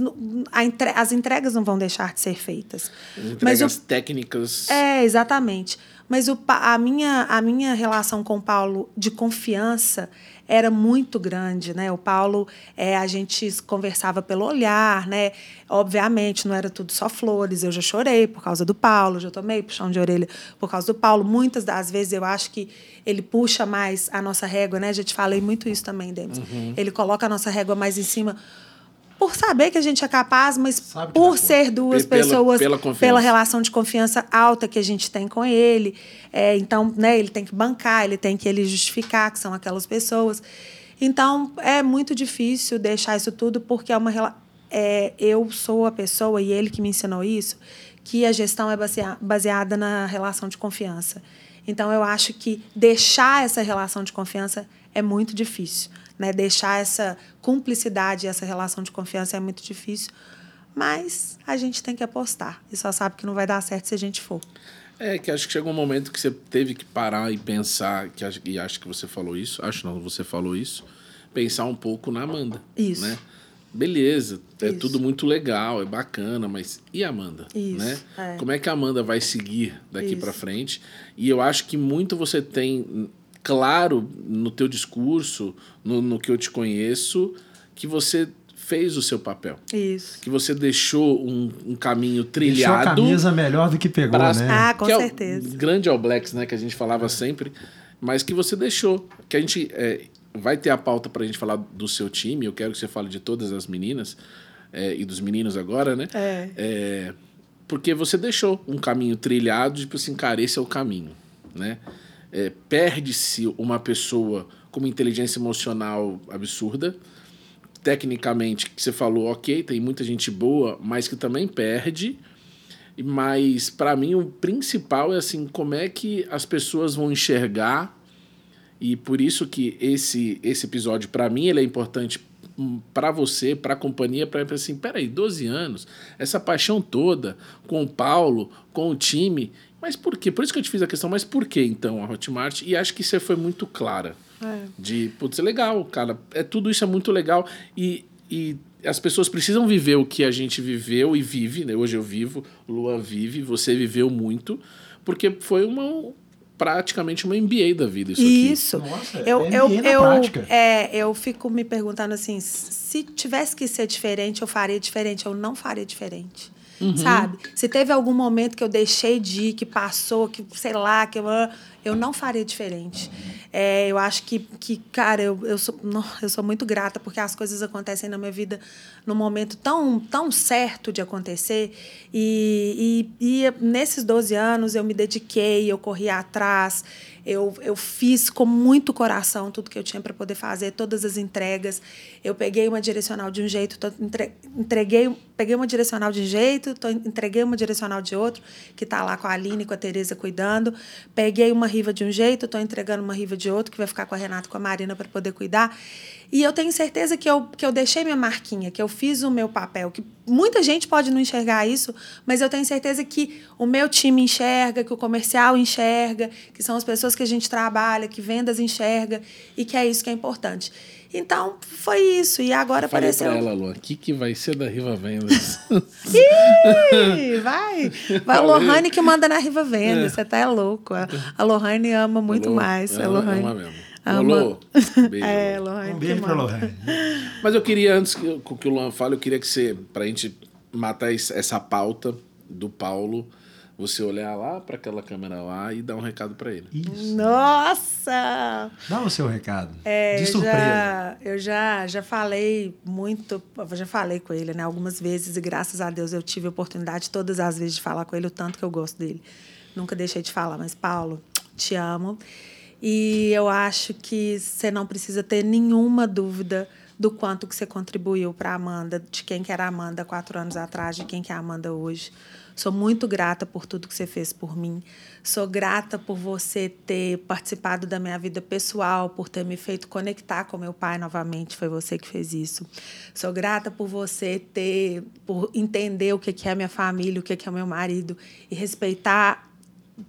entre- as entregas não vão deixar de ser feitas. As Mas entregas o técnicas. é, exatamente. Mas o, a, minha, a minha relação com o Paulo de confiança era muito grande, né? O Paulo, é, a gente conversava pelo olhar, né? Obviamente, não era tudo só flores. Eu já chorei por causa do Paulo, já tomei puxão de orelha por causa do Paulo. Muitas das vezes eu acho que ele puxa mais a nossa régua, né? Já te falei muito isso também, Demis. Ele coloca a nossa régua mais em cima por saber que a gente é capaz, mas Sabe por ser duas Pela- pessoas pela pela relação de confiança alta que a gente tem com ele. É, então, né, ele tem que bancar, ele tem que ele justificar que são aquelas pessoas. Então, é muito difícil deixar isso tudo, porque é uma é, eu sou a pessoa, e ele que me ensinou isso, que a gestão é basea- baseada na relação de confiança. Então, eu acho que deixar essa relação de confiança é muito difícil. Né? Deixar essa cumplicidade, essa relação de confiança é muito difícil. Mas a gente tem que apostar. E só sabe que não vai dar certo se a gente for. É, que acho que chegou um momento que você teve que parar e pensar, que acho, e acho que você falou isso, acho não, você falou isso, pensar um pouco na Amanda. Isso. Né? Beleza, é Isso. tudo muito legal, é bacana, mas e a Amanda? Isso, Né? é. Como é que a Amanda vai seguir daqui para frente? E eu acho que muito você tem claro no teu discurso, no, no que eu te conheço, que você fez o seu papel. Isso. Que você deixou um, um caminho Deixou a trilhado. camisa melhor do que pegou, Pra- né? Ah, com que é o certeza. grande All Blacks, né? Que a gente falava sempre, mas que você deixou. Que a gente é, vai ter a pauta pra gente falar do seu time. Eu quero que você fale de todas as meninas é, e dos meninos agora, né? É. É, porque você deixou um caminho trilhado, tipo assim, cara, esse é o caminho, né? É, Perde-se uma pessoa com uma inteligência emocional absurda, tecnicamente, que você falou, ok, tem muita gente boa, mas que também perde. Mas, para mim, o principal é assim, como é que as pessoas vão enxergar e por isso que esse, esse episódio, para mim, ele é importante para você, para a companhia, para assim, peraí, 12 anos, essa paixão toda com o Paulo, com o time, mas por quê? Por isso que eu te fiz a questão, mas por que então a Hotmart? E acho que você foi muito clara. É. De, putz, é legal, cara, é, tudo isso é muito legal e, e as pessoas precisam viver o que a gente viveu e vive, né? Hoje eu vivo, Luan vive, você viveu muito, porque foi uma praticamente uma MBA da vida isso aqui. Isso. Nossa, eu, é eu, MBA na eu, prática. é, eu fico me perguntando assim: se tivesse que ser diferente, eu faria diferente. Eu não faria diferente. Uhum. Sabe? Se teve algum momento que eu deixei de ir, que passou, que sei lá, que eu, eu não faria diferente. É, eu acho que, que cara, eu, eu, sou, não, eu sou muito grata porque as coisas acontecem na minha vida num momento tão, tão certo de acontecer. E, e, e nesses 12 anos eu me dediquei, eu corri atrás, eu, eu fiz com muito coração tudo que eu tinha para poder fazer, todas as entregas. Eu peguei uma direcional de um jeito, entre, entreguei, peguei uma direcional de um jeito, tô, entreguei uma direcional de outro, que está lá com a Aline com a Tereza cuidando. Peguei uma riva de um jeito, estou entregando uma riva de outro, que vai ficar com a Renata com a Marina para poder cuidar. E eu tenho certeza que eu, que eu deixei minha marquinha, que eu fiz o meu papel. Que muita gente pode não enxergar isso, mas eu tenho certeza que o meu time enxerga, que o comercial enxerga, que são as pessoas que a gente trabalha, que vendas enxerga, e que é isso que é importante. Então, foi isso. E agora Falei apareceu. pra ela, Luan, o que, que vai ser da Riva Vendas? Ih, vai! Vai a Lohane que manda na Riva Venda. Você tá é louco. A, a Lohane ama muito Alô? mais. A Lohane. ama mesmo. Alô? Beijo. É. Lohane. Um beijo pra. Lohane. Mas eu queria, antes que, que o Luan fale, eu queria que você, pra gente matar es- essa pauta do Paulo, você olhar lá para aquela câmera lá e dar um recado para ele. Isso. Nossa! Dá o seu recado. É, de eu surpresa. já, eu já, já falei muito, já falei com ele, né, algumas vezes, e graças a Deus eu tive a oportunidade todas as vezes de falar com ele o tanto que eu gosto dele. Nunca deixei de falar, mas Paulo, te amo. E eu acho que você não precisa ter nenhuma dúvida do quanto que você contribuiu para a Amanda, de quem que era a Amanda quatro anos atrás, de quem que é a Amanda hoje. Sou muito grata por tudo que você fez por mim. Sou grata por você ter participado da minha vida pessoal, por ter me feito conectar com meu pai novamente. Foi você que fez isso. Sou grata por você ter, por entender o que é minha família, o que é meu marido e respeitar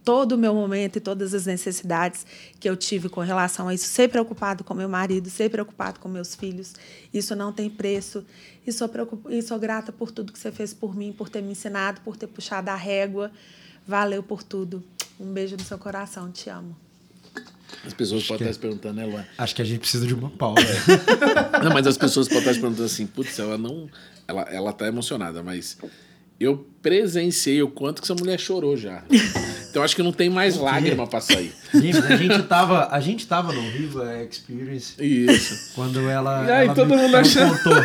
todo o meu momento e todas as necessidades que eu tive com relação a isso, ser preocupado com meu marido, ser preocupado com meus filhos, isso não tem preço. E sou, e sou grata por tudo que você fez por mim, por ter me ensinado, por ter puxado a régua. Valeu por tudo. Um beijo no seu coração, te amo. As pessoas podem estar se perguntando, né, Luan? Acho que a gente precisa de uma pausa. não, mas as pessoas podem estar se perguntando assim, putz, ela não. Ela, ela tá emocionada, mas eu presenciei o quanto que essa mulher chorou já. Então acho que não tem mais lágrima para sair. Gente, a gente tava, a gente tava no Riva Experience. Isso. Quando ela. E aí, ela todo me, mundo ela achando. Contou,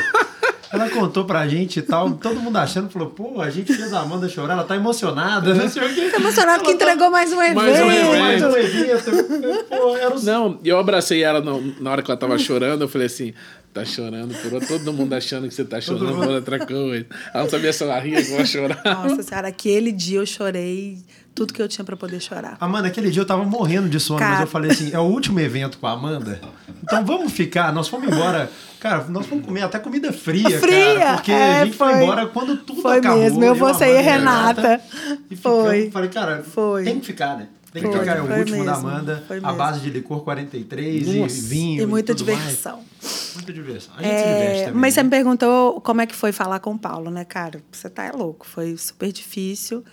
ela contou pra gente e tal, todo mundo achando, falou, pô, a gente fez a Amanda chorar, ela tá emocionada, não sei o quê. Tá emocionado que entregou mais um evento. Mais um evento. Mais um evento. Pô, era o... Não, eu abracei ela no, na hora que ela tava chorando, eu falei assim, tá chorando, por todo mundo achando que você tá chorando por outra coisa. Ela não sabia se ela ria, ela chorar. Nossa senhora, aquele dia eu chorei tudo que eu tinha para poder chorar. Amanda, aquele dia eu tava morrendo de sono, Cara. mas eu falei assim, é o último evento com a Amanda, então vamos ficar, nós fomos embora, cara, nós fomos comer até comida fria, Fria, cara, porque é, a gente foi, foi. embora quando tudo Foi acabou. mesmo, eu, você Amanda e Renata. E Foi. ficamos, falei, cara, Foi. tem que ficar, né? Tem que Foi, ficar, é o foi último da mesmo, Amanda, foi a base de licor 43 Nossa. e vinho E muita tudo mais. Diversão. Muita diversão. A gente se É, diverte também. mas você né? me perguntou como é que foi falar com o Paulo, né, cara? Você tá louco, foi super difícil.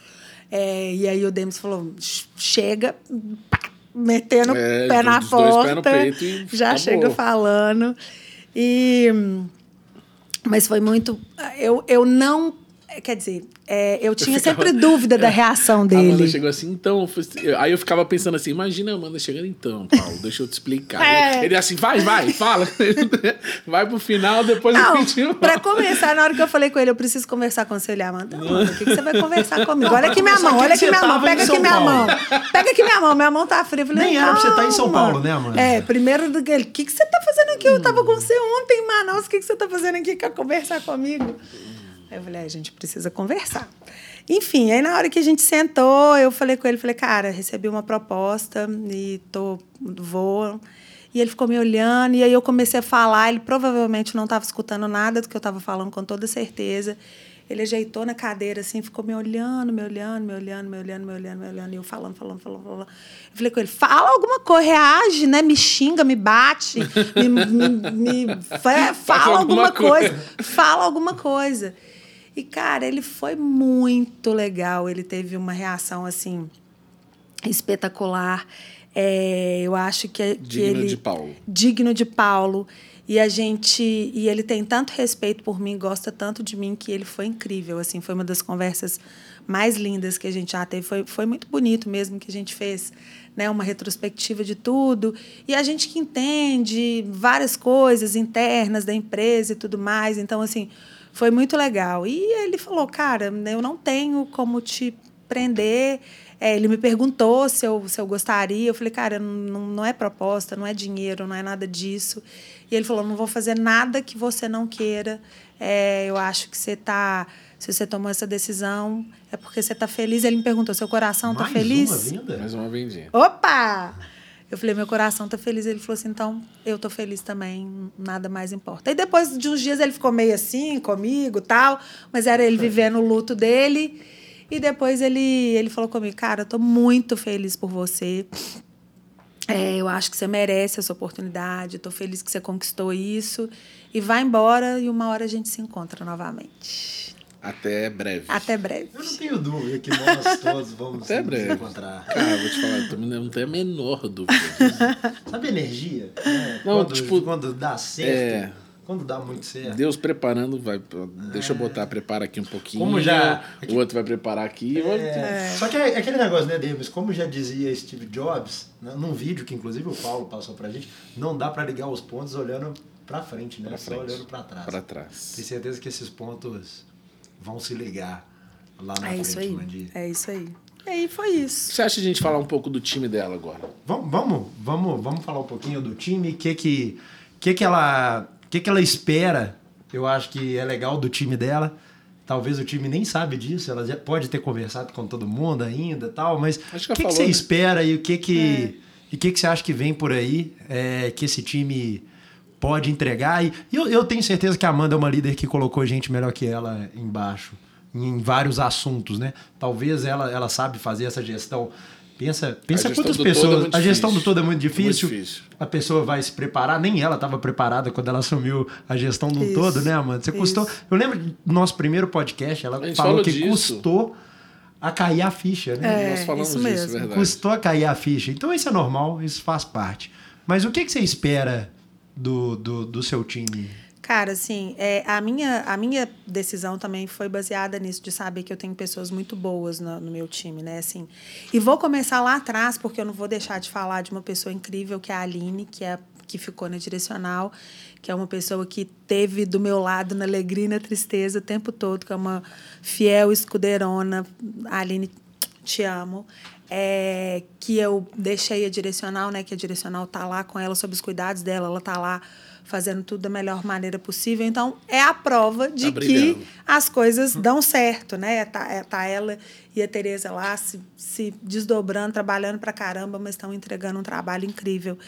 É, e aí o Demis falou: "Ch- chega, pá, metendo o É, pé na porta. pés no peito e já acabou. chega falando. E. Mas foi muito. Eu, eu não. Quer dizer, é, eu tinha ficava- sempre dúvida da reação A Amanda dele. chegou assim, então. eu Aí eu ficava pensando assim: imagina a Amanda chegando, então, Paulo, deixa eu te explicar. É. Ele assim, vai, vai, fala. vai pro final, depois eu Não, continue. pra começar, na hora que eu falei com ele, eu preciso conversar com você. Ele, Amanda, Amanda, o que, que você vai conversar comigo? Olha aqui minha mão, olha que aqui minha mão, pega aqui minha mão. Pega aqui minha mão, minha mão tá fria. Eu falei, Nem era pra você estar em São. Paulo, né, Amanda? É, primeiro do que ele, o que, que você tá fazendo aqui? Eu tava com você ontem em Manaus, o que, que você tá fazendo aqui? Quer conversar comigo? Aí eu falei, "É, a gente precisa conversar. Enfim, aí na hora que a gente sentou, eu falei com ele, falei, cara, recebi uma proposta e tô, vou. E ele ficou me olhando, e aí eu comecei a falar, ele provavelmente não estava escutando nada do que eu estava falando, com toda certeza. Ele ajeitou na cadeira, assim, ficou me olhando, me olhando, me olhando, me olhando, me olhando, me olhando, e eu falando, falando, falando, falando. Eu falei com ele, fala alguma coisa, reage, né? Me xinga, me bate, me, me- me- fa- fala alguma coisa fala alguma coisa. E, cara, ele foi muito legal. Ele teve uma reação, assim, espetacular. É, eu acho que, que Digno ele... de Paulo. Digno de Paulo. E a gente... E ele tem tanto respeito por mim, gosta tanto de mim, que ele foi incrível, assim. Foi uma das conversas mais lindas que a gente já teve. Foi, foi muito bonito mesmo que a gente fez, né? Uma retrospectiva de tudo. E a gente que entende várias coisas internas da empresa e tudo mais. Então, assim, foi muito legal. E ele falou, cara, eu não tenho como te prender. É, ele me perguntou se eu, se eu gostaria. Eu falei, cara, não, não é proposta, não é dinheiro, não é nada disso. E ele falou, não vou fazer nada que você não queira. É, eu acho que você está... Se você tomou essa decisão, é porque você está feliz. Ele me perguntou, seu coração está Mais feliz? uma vinda? Mais uma vendinha. Opa! Eu falei, meu coração tá feliz. Ele falou assim, então eu tô feliz também, nada mais importa. E depois de uns dias ele ficou meio assim comigo tal, mas era ele vivendo o luto dele. E depois ele, ele falou comigo, cara, eu tô muito feliz por você. É, eu acho que você merece essa oportunidade. Tô feliz que você conquistou isso. E vai embora e uma hora a gente se encontra novamente. Até breve. Até breve. Eu não tenho dúvida que nós todos vamos Até nos breve. encontrar. Cara, vou te falar, eu também não tenho a menor dúvida. Sabe energia? né? Não, quando, tipo, quando dá certo. É. quando dá muito certo. Deus preparando, vai. Deixa eu botar, prepara aqui um pouquinho. Como já- O outro vai preparar aqui. É, Só que é aquele negócio, né, Davis? Como já dizia Steve Jobs, né, num vídeo que inclusive o Paulo passou pra gente, não dá pra ligar os pontos olhando pra frente, né? Pra Só frente. olhando pra trás. Pra trás. Tenho certeza que esses pontos vão se ligar lá na É frente isso aí. dia. É isso aí. E aí foi isso. Você acha a gente falar um pouco do time dela agora? Vamos, vamos, vamos, vamos falar um pouquinho do time, o que que, que, que, ela, que, que ela espera. Eu acho que é legal do time dela. Talvez o time nem sabe disso, ela já pode ter conversado com todo mundo ainda e tal, mas o que que, que você né? espera e o que que, e o que, que você acha que vem por aí é, que esse time pode entregar? E eu, eu tenho certeza que a Amanda é uma líder que colocou gente melhor que ela embaixo, em vários assuntos, né? Talvez ela, ela sabe fazer essa gestão. Pensa, pensa quantas é pessoas. muito a gestão do todo é muito difícil. Muito difícil. A pessoa vai se preparar, nem ela estava preparada quando ela assumiu a gestão do Isso, todo, né, Amanda? Você isso. custou. Eu lembro do nosso primeiro podcast, ela falou falou que disso. custou a cair a ficha, né? É, Nós falamos isso disso, mesmo. verdade. Custou a cair a ficha. Então isso é normal, isso faz parte. Mas o que, que você espera do, do, do seu time? Cara, assim, é, a, minha, a minha decisão também foi baseada nisso, de saber que eu tenho pessoas muito boas no, no meu time, né? Assim, e vou começar lá atrás, porque eu não vou deixar de falar de uma pessoa incrível, que é a Aline, que, é, que ficou na direcional, que é uma pessoa que teve do meu lado na alegria e na tristeza o tempo todo, que é uma fiel escudeirona. Aline, te amo. É, que eu deixei a direcional, né? Que a direcional tá lá com ela, sob os cuidados dela, ela tá lá fazendo tudo da melhor maneira possível. Então, é a prova de Tá que as coisas dão certo, né? Tá, é- tá ela e a Tereza lá se, se desdobrando, trabalhando pra caramba, mas estão entregando um trabalho incrível.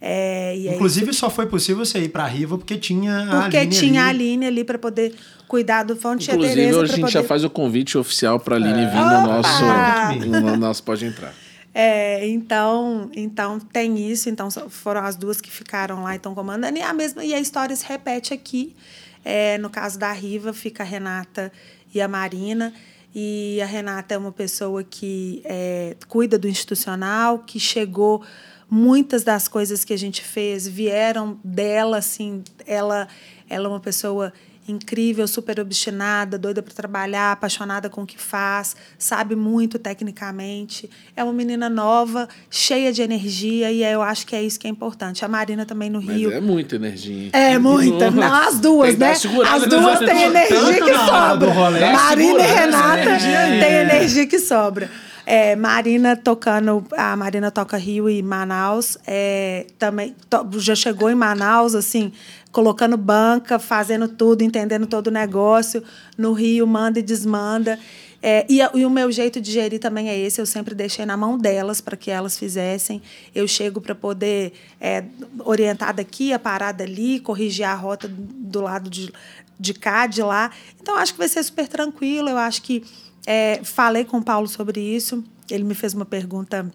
É, e é Inclusive, só foi possível você ir pra Riva porque tinha a porque Aline tinha a ali. Aline ali para poder cuidar do fonte tinha a Inclusive, a pra gente já poder- faz o convite oficial pra Aline vir no Opa! nosso, no nosso Pode Entrar. É, então, então tem isso, então foram as duas que ficaram lá e estão comandando. E a mesma e a história se repete aqui. É, no caso da Riva, fica a Renata e a Marina. E a Renata é uma pessoa que é, cuida do institucional, que chegou. Muitas das coisas que a gente fez vieram dela, assim. Ela, ela é uma pessoa incrível, super obstinada, doida para trabalhar, apaixonada com o que faz, sabe muito tecnicamente. É uma menina nova, cheia de energia, e eu acho que é isso que é importante. A Marina também no Mas Rio. é muita energia. hein? É muita, Nossa. não, as duas, né? As duas têm energia que sobra. rolê. Marina e Renata têm energia que sobra. É, Marina tocando, a Marina toca Rio e Manaus, é, também to- já chegou em Manaus, assim, colocando banca, fazendo tudo, entendendo todo o negócio. No Rio, manda e desmanda. É, e, e o meu jeito de gerir também é esse. Eu sempre deixei na mão delas para que elas fizessem. Eu chego para poder é, orientar daqui, a parada ali, corrigir a rota do lado de, de cá, de lá. Então, acho que vai ser super tranquilo. Eu acho que é, falei com o Paulo sobre isso. Ele me fez uma pergunta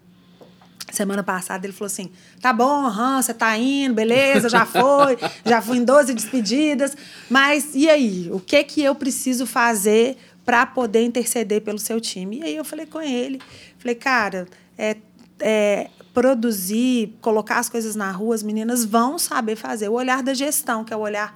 Semana passada ele falou assim: tá bom, aham, você tá indo, beleza, já foi, já fui em 12 despedidas, mas e aí? O que que eu preciso fazer para poder interceder pelo seu time? E aí eu falei com ele, falei, cara, é, é, produzir, colocar as coisas na rua, as meninas vão saber fazer. O olhar da gestão, que é o olhar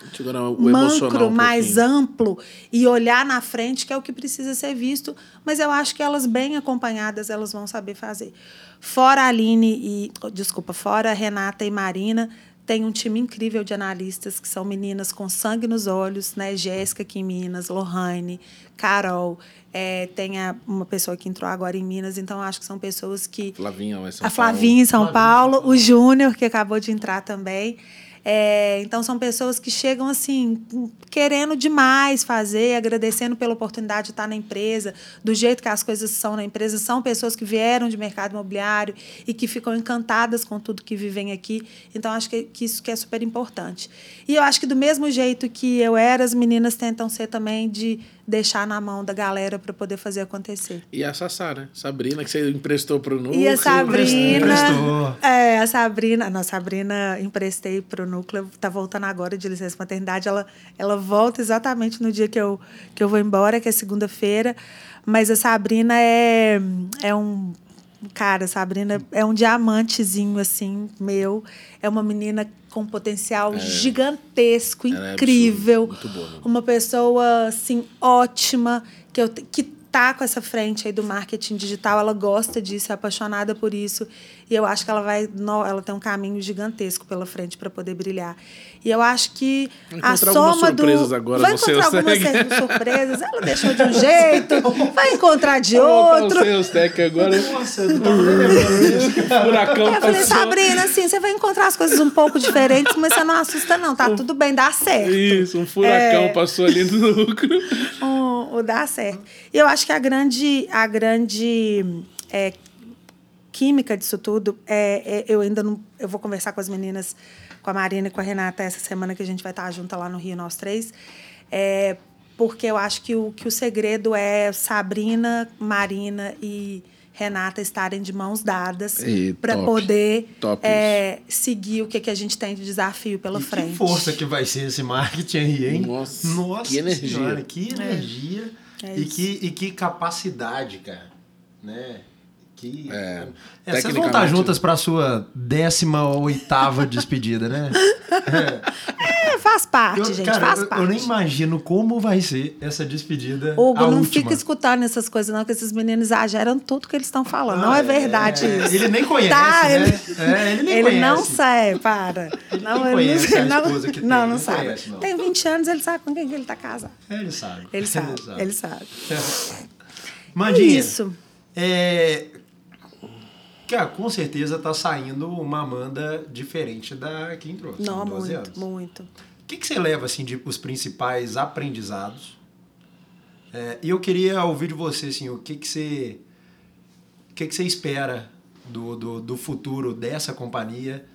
o um mais amplo e olhar na frente, que é o que precisa ser visto. Mas eu acho que elas, bem acompanhadas, elas vão saber fazer. Fora a Aline e. Desculpa, fora a Renata e Marina, tem um time incrível de analistas, que são meninas com sangue nos olhos, né? Jéssica aqui em Minas, Lohane, Carol. é, tem a- uma pessoa que entrou agora em Minas, então acho que são pessoas que Flavinha, vai São a Flavinha em São Flavinha, Paulo, São Paulo. o Júnior, que acabou de entrar também. É, então, são pessoas que chegam assim, querendo demais fazer, agradecendo pela oportunidade de estar na empresa, do jeito que as coisas são na empresa. São pessoas que vieram de mercado imobiliário e que ficam encantadas com tudo que vivem aqui. Então, acho que, que isso que é super importante. E eu acho que, do mesmo jeito que eu era, as meninas tentam ser também de deixar na mão da galera para poder fazer acontecer. E a Sassá, né? Sabrina, que você emprestou pro núcleo. E a Sabrina. Emprestou. É, a Sabrina. Não, a Sabrina emprestei pro núcleo, tá voltando agora de licença maternidade. Ela, ela volta exatamente no dia que eu, que eu vou embora, que é segunda-feira. Mas a Sabrina é, é um cara, Sabrina é um diamantezinho assim, meu. É uma menina com potencial gigantesco, Ela é incrível. muito boa mesmo. uma pessoa assim ótima que eu que tá com essa frente aí do marketing digital, ela gosta disso, é apaixonada por isso, e eu acho que ela vai, no- ela tem um caminho gigantesco pela frente para poder brilhar. E eu acho que Vai a soma do surpresas agora vai encontrar algumas surpresas, ela deixou de um jeito, vai encontrar de outro. Tech agora. Nossa, eu cara. Furacão Eu falei, passou. Sabrina, assim, você vai encontrar as coisas um pouco diferentes, mas você não assusta, não. Tá tudo bem, dá certo. Isso, um furacão É. passou ali no lucro. o, o dar certo. E eu acho que a grande, a grande é, química disso tudo é, é- eu ainda não eu vou conversar com as meninas, com a Marina e com a Renata essa semana que a gente vai estar junto lá no Rio nós três, é, porque eu acho que o que o segredo é Sabrina, Marina e Renata estarem de mãos dadas E para poder Top é, seguir o que, que a gente tem de desafio pela E frente. Que força que vai ser esse marketing aí, hein? Nossa, Nossa que energia. Senhora, que energia É e, que, e que capacidade, cara. Né? Que... É, É, vocês vão estar juntas para sua 18 despedida, né? É, faz parte, Eu, gente, cara, faz eu, parte. eu nem imagino como vai ser essa despedida. Hugo, a não última. fica escutando essas coisas, não, que esses meninos exageram tudo que eles estão falando. não Ah, é verdade é, isso. Ele nem conhece, Tá, né? ele- É, ele nem ele conhece. não sabe, para. não, nem conhece a não, esposa que tem, não, não não sabe. conhece, não. Tem 20 anos, ele sabe com quem que ele tá casado. É, Ele sabe. Ele sabe, ele sabe. Mandinha. É isso. É, cara, com certeza tá saindo uma Amanda diferente da que entrou. Não, 12 muito, anos. muito. O que, que você leva, assim, de os principais aprendizados? É, e eu queria ouvir de você, assim, o que, que você... O que, que você espera do, do, do futuro dessa companhia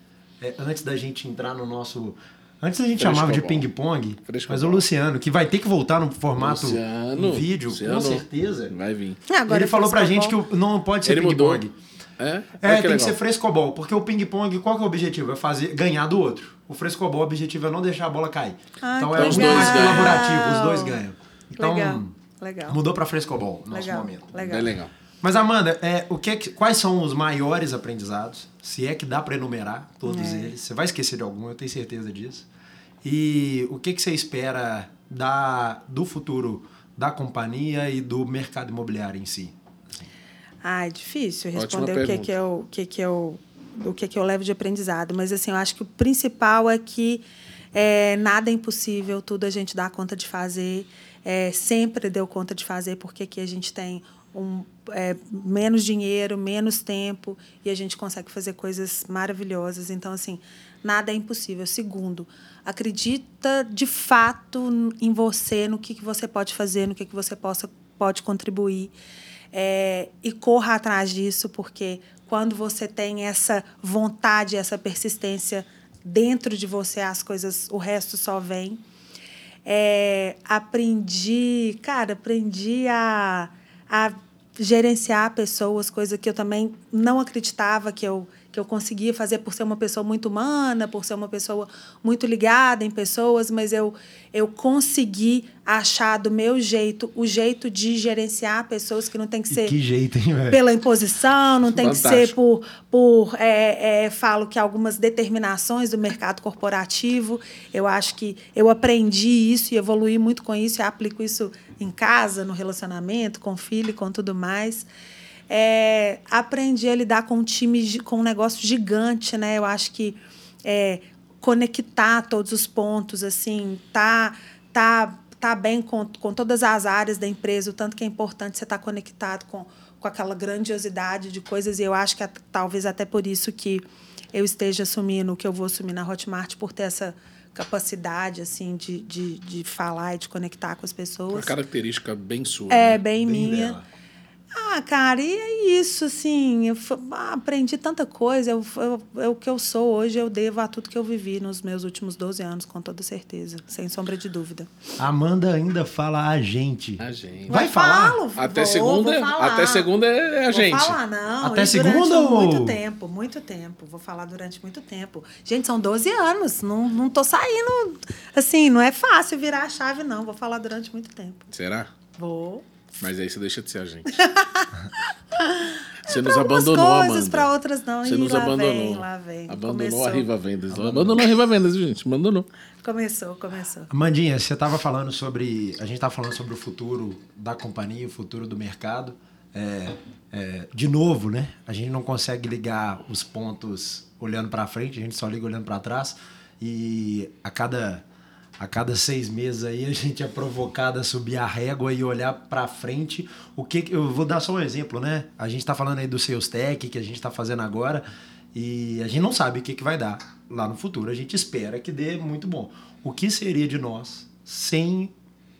é, antes da gente entrar no nosso... Antes a gente Frescobol. chamava de ping-pong, Frescobol. mas o Luciano, que vai ter que voltar no formato Luciano, vídeo, Luciano. com certeza. Vai vir. Agora, Ele falou pra frescobol. gente que não pode ser ping-pong. É? É, que tem que legal. ser frescobol, porque o ping-pong, qual que é o objetivo? É fazer, ganhar do outro. O frescobol, o objetivo é não deixar a bola cair. Ah, então que é os legal. dois colaborativos, os dois ganham. Então, legal, legal. mudou pra frescobol, nosso legal, momento. legal. É legal. Mas Amanda, é, o que é que- quais são os maiores aprendizados? Se é que dá pra enumerar todos É. eles. Você vai esquecer de algum, eu tenho certeza disso. E o que, que você espera da, do futuro da companhia e do mercado imobiliário em si? Ah, é difícil Ótima responder o que, pergunta. que eu, o que, que eu, o que, que eu levo de aprendizado. Mas assim, eu acho que o principal é que é, nada é impossível, tudo a gente dá conta de fazer. É, sempre deu conta de fazer, porque aqui a gente tem um, é, menos dinheiro, menos tempo e a gente consegue fazer coisas maravilhosas. Então, assim, nada é impossível. Segundo, acredita de fato em você, no que, que você pode fazer, no que, que você possa, pode contribuir. É, e corra atrás disso, porque quando você tem essa vontade, essa persistência dentro de você, as coisas, o resto só vem. É, aprendi, cara, aprendi a, a gerenciar pessoas, coisa que eu também não acreditava que eu, que eu conseguia fazer por ser uma pessoa muito humana, por ser uma pessoa muito ligada em pessoas, mas eu, eu consegui achar do meu jeito o jeito de gerenciar pessoas que não tem que ser que jeito, hein, velho? pela imposição, não tem que ser Fantástico. por, por é, é, falo que algumas determinações do mercado corporativo. Eu acho que eu aprendi isso e evoluí muito com isso e aplico isso em casa, no relacionamento, com filho, e com tudo mais. É, aprendi a lidar com um time, com um negócio gigante, né? Eu acho que é, conectar todos os pontos, assim, tá, tá, tá bem com, com todas as áreas da empresa, o tanto que é importante você estar conectado com, com aquela grandiosidade de coisas, e eu acho que é, talvez até por isso que eu esteja assumindo o que eu vou assumir na Hotmart, por ter essa capacidade, assim, de, de, de falar e de conectar com as Uma pessoas. característica bem sua. É, né? bem, Bem minha. dela. Ah, cara, e é isso, assim. Eu ah, aprendi tanta coisa. Eu, eu, eu- o que eu sou hoje, eu devo a tudo que eu vivi nos meus últimos 12 anos, com toda certeza, sem sombra de dúvida. A Amanda ainda fala a gente. A gente. Vai Eu falar? falo, Até vou- segunda, vou falar. até segunda é a gente. Vou falar, não. Até e segunda ou- muito tempo, muito tempo. Vou falar durante muito tempo. Gente, são 12 anos. Não, não tô saindo. Assim, não é fácil virar a chave, não. Vou falar durante muito tempo. Será? Vou. Mas aí você deixa de ser a gente. Você nos Pra abandonou, coisas, Amanda. para outras não. Você nos lá abandonou. vem, lá vem. Abandonou começou, a Riva Vendas. Abandonou a Riva Vendas, gente. Abandonou. Começou, começou. Amandinha, você estava falando sobre. A gente estava falando sobre o futuro da companhia, o futuro do mercado. É, é, de novo, né? A gente não consegue ligar os pontos olhando para frente, a gente só liga olhando para trás. E a cada, a cada seis meses aí a gente é provocado a subir a régua e olhar para frente. O que eu vou dar só um exemplo, né? A gente está falando aí do Sales Tech que a gente está fazendo agora e a gente não sabe o que, que vai dar lá no futuro. A gente espera que dê muito bom. O que seria de nós sem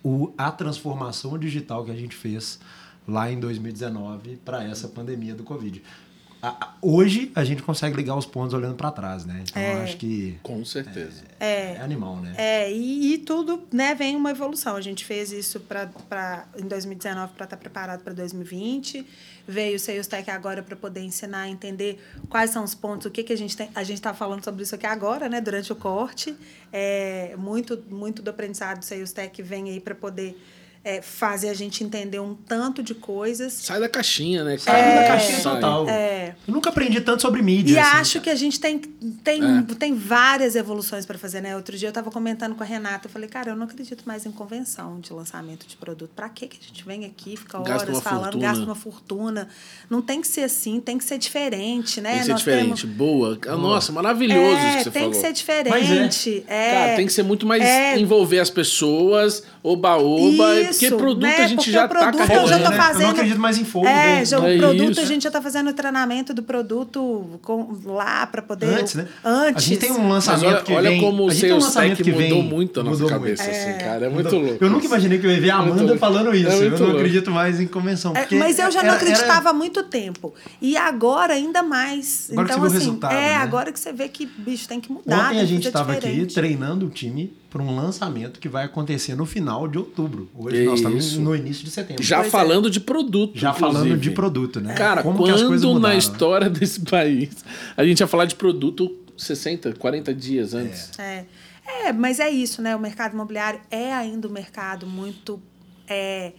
o, a transformação digital que a gente fez lá em 2019 para essa pandemia do Covid? Hoje a gente consegue ligar os pontos olhando para trás, né? Então eu acho que Com certeza. é, animal, né? É, e, e tudo né, vem uma evolução. A gente fez isso pra, pra, em 2019 para estar preparado para 2020. Veio o Sales Tech agora para poder ensinar a entender quais são os pontos, o que, que a gente tem. A gente está falando sobre isso aqui agora, né, durante o corte. É, muito, muito do aprendizado do Sales Tech vem aí para poder é, fazer a gente entender um tanto de coisas. Sai da caixinha, né? Saiu cara? da caixinha Sai. total. É. Eu nunca aprendi tanto sobre mídia. E assim, acho cara. que a gente tem, tem, É. tem várias evoluções para fazer, né? Outro dia eu estava comentando com a Renata, eu falei, cara, eu não acredito mais em convenção de lançamento de produto. Para que que a gente vem aqui, fica Gasta horas uma falando, fortuna. gasta uma fortuna? Não tem que ser assim, tem que ser diferente, né? Tem que ser Nós diferente. temos- Boa. Nossa, maravilhoso É, isso que você tem falou. que ser diferente. É. Cara, tem que ser muito mais É. envolver as pessoas, oba-oba, porque produto né? a gente Porque já o tá produto eu já carregando. tô né? fazendo. Eu não acredito mais em fogo. É, né? já o É produto isso. a gente já está fazendo o treinamento do produto com, lá para poder. Antes, né? Antes. A gente tem um lançamento olha, que olha vem... como o um Sales Tech que vem- mudou muito a nossa mudou cabeça, muito. assim, cara. É muito Mudou. louco. Eu nunca imaginei que eu ia ver a Muito Amanda falando isso. É eu não louco. acredito mais em convenção. É, porque mas eu já não acreditava era- há muito tempo. E agora ainda mais. Agora que então, você viu o assim, resultado, é né? agora que você vê que bicho tem que mudar. Ontem tem a que gente estava aqui treinando o time para um lançamento que vai acontecer no final de outubro. Hoje nós estamos Isso. no início de setembro. Já Pois é. falando de produto. Já falando inclusive. de produto, né? Cara, Como que as coisas quando na né? história desse país a gente ia falar de produto 60, 40 dias antes? É. é, mas é isso, né? O mercado imobiliário é ainda um mercado muito. é,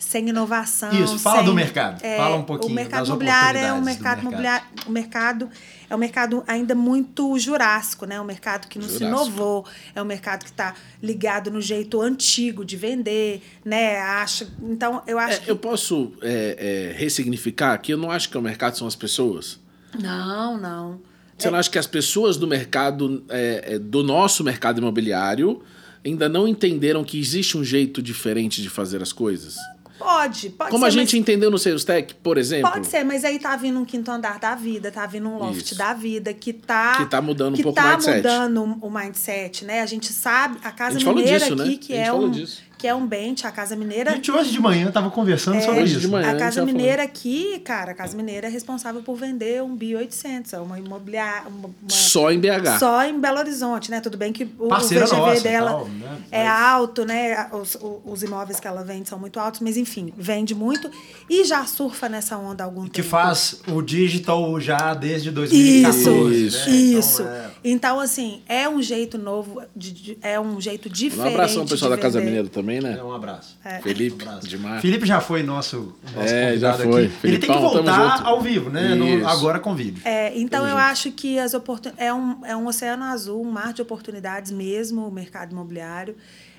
sem inovação. Isso, fala sem- do mercado. é, Fala um pouquinho O mercado das imobiliário é um mercado mercado. imobiliário. O mercado é um mercado ainda muito jurássico, né? Um mercado que não se Jurássico. inovou, é um mercado que está ligado no jeito antigo de vender, né? Acha, então, eu acho É, que. eu posso é, é, ressignificar que eu não acho que o mercado são as pessoas. Não, não. Você não acha que as pessoas do mercado, é, é, do nosso mercado imobiliário, ainda não entenderam que existe um jeito diferente de fazer as coisas? Pode, pode Como ser. a gente mas- entendeu no Sales Tech, por exemplo? Pode ser, mas aí tá vindo um quinto andar da vida, tá vindo um loft Isso. da vida, que tá. Que tá mudando um que pouco o tá mindset. mudando o mindset, né? A gente sabe, a Casa A Mineira disso, né? aqui, que A gente é um. disso. Que é um bench, a Casa Mineira. A gente hoje de manhã tava conversando sobre Hoje isso. de manhã. A a Casa tava Mineira aqui, cara, a Casa Mineira é responsável por vender um Bi 800, é uma imobiliária. Uma, uma- Só em BH. Só em Belo Horizonte, né? Tudo bem que o, o Parceira VGV nossa, dela tal, né? é Mas- alto, né? Os, o- os imóveis que ela vende são muito altos, mas enfim, vende muito e já surfa nessa onda há algum Que tempo. faz o digital já desde Isso, 2014. Isso. né? isso. Então, é- Então, assim, é um jeito novo, de, de- é um jeito Um diferente. abração ao pessoal da Casa. Mineira também, né? É um abraço. Felipe, Um abraço. demais. Felipe já foi nosso, nosso É, já convidado foi. aqui. Ele tem que Felipão, voltar ao vivo, né? No- agora com vídeo. É, então, Tamo eu junto. acho que as oportun... é, um, é um oceano azul, um mar de oportunidades mesmo, o mercado imobiliário.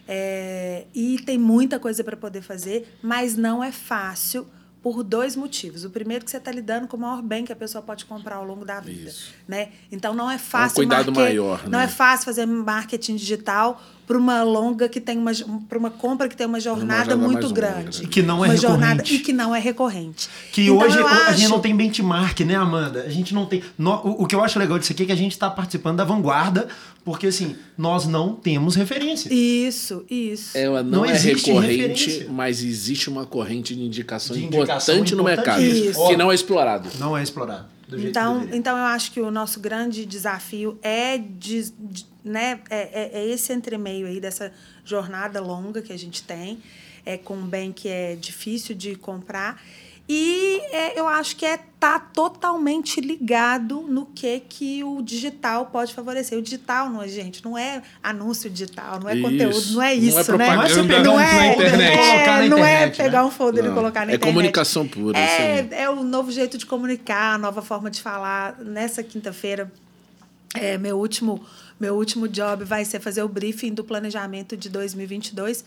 É, e tem muita coisa para poder fazer, mas não é fácil por dois motivos. O primeiro que você está lidando com o maior bem que a pessoa pode comprar ao longo da vida. Isso. Né? Então não é fácil. cuidado marque- maior, Não né? é fácil fazer marketing digital para uma longa que tem uma para uma compra que tem uma jornada jornada muito grande né? E que não é uma jornada recorrente. e que não é recorrente Que Então, hoje eu a gente acho- não tem benchmark, né, Amanda? A gente não tem. o que eu acho legal disso aqui é que a gente está participando da vanguarda, porque assim, nós não temos referência. Isso, isso. Ela não, Não é existe recorrente, referência. mas existe uma corrente de indicação, De indicação importante no mercado. importantíssima. Que não é explorado. Não é explorado. Do jeito que Então, então eu acho que o nosso grande desafio é, de, de- né, é, é- é esse entremeio aí dessa jornada longa que a gente tem, é com um bem que é difícil de comprar. E é, eu acho que é tá totalmente ligado no que que o digital pode favorecer. O digital, não é, gente, não é anúncio digital, não é Isso. conteúdo, não é é isso, né? Não é pegar Não um é, e internet. é, não é né? pegar um folder Não, e colocar na é internet. comunicação pura, isso aí. É, é o novo jeito de comunicar, a nova forma de falar. Nessa quinta-feira, é, meu último meu último job vai ser fazer o briefing do planejamento de 2022,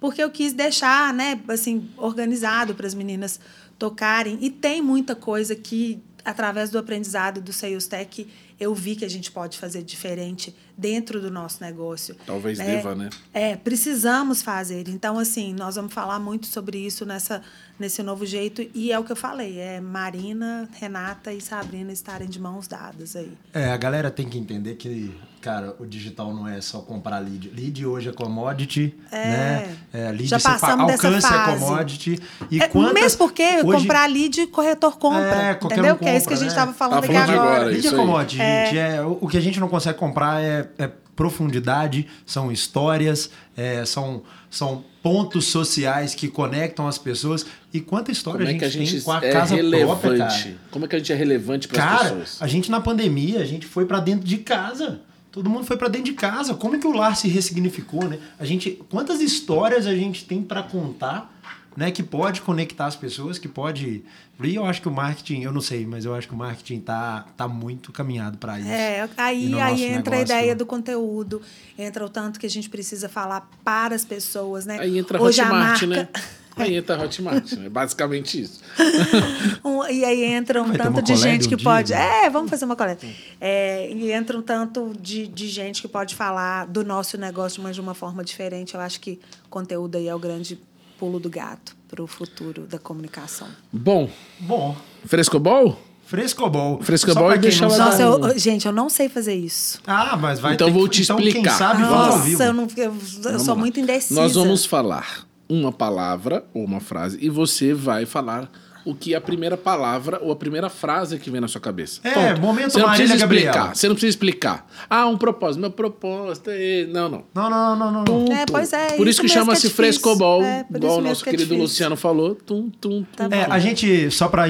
porque eu quis deixar, né, assim, organizado para as meninas tocarem e tem muita coisa que através do aprendizado do Sales Tech eu vi que a gente pode fazer diferente dentro do nosso negócio. Talvez deva, né? É, precisamos fazer. Então, assim, nós vamos falar muito sobre isso nessa, nesse novo jeito. E é o que eu falei: é Marina, Renata e Sabrina estarem de mãos dadas aí. É, a galera tem que entender que, cara, o digital não é só comprar lead. Lead hoje é commodity, É. né? É, lead Já passamos dessa alcance é fase. commodity. E É, quantas- mesmo porque hoje- comprar lead, corretor compra. É, qualquer entendeu? um que é isso que a compra, gente né? estava falando Tava aqui falando agora. agora. Lead é commodity, gente. É, o, que a gente não consegue comprar é, é profundidade, são histórias, é, são, são pontos sociais que conectam as pessoas. E quanta história Como a é gente, que a gente tem com a é casa própria, relevante? cara. Como é que a gente é relevante para as Cara, pessoas? a gente na pandemia, a gente foi pra dentro de casa. Todo mundo foi pra dentro de casa. Como é que o lar se ressignificou, né? A gente, quantas histórias a gente tem pra contar, né, que pode conectar as pessoas, que pode. E eu acho que o marketing, eu não sei, mas eu acho que o marketing tá, tá muito caminhado pra isso. É, aí, no aí entra a negócio- ideia do conteúdo, entra o tanto que a gente precisa falar para as pessoas, né? Aí entra Hoje a Hotmart, marca- né? Aí entra Hotmart, é basicamente isso. Um- e aí entra um Vai tanto de gente um que dia, pode. né? É, vamos fazer uma coleta. É, e entra um tanto de, de gente que pode falar do nosso negócio, mas de uma forma diferente. Eu acho que conteúdo aí é o grande pulo do gato para o futuro da comunicação. Bom, Bom, frescobol? frescobol. Frescobol e quem deixa não ela Nossa, eu- gente, eu não sei fazer isso. Ah, mas vai Então ter vou que- te então, Quem explicar. sabe. Nossa, eu, não, eu, eu Vamos sou lá. muito indecisa. Nós vamos falar uma palavra ou uma frase e você vai falar o que a primeira palavra ou a primeira frase que vem na sua cabeça. É, Ponto. momento Você não Marília precisa Gabriela. explicar. Você não precisa explicar. Ah, um propósito. Meu propósito é... Não, não. Não, não, não, não. não. É, pois é, Por isso isso que mesmo chama-se é frescobol, É, igual o nosso que é querido difícil. Luciano falou. Tum, tum, tum. Tá É, a gente, só pra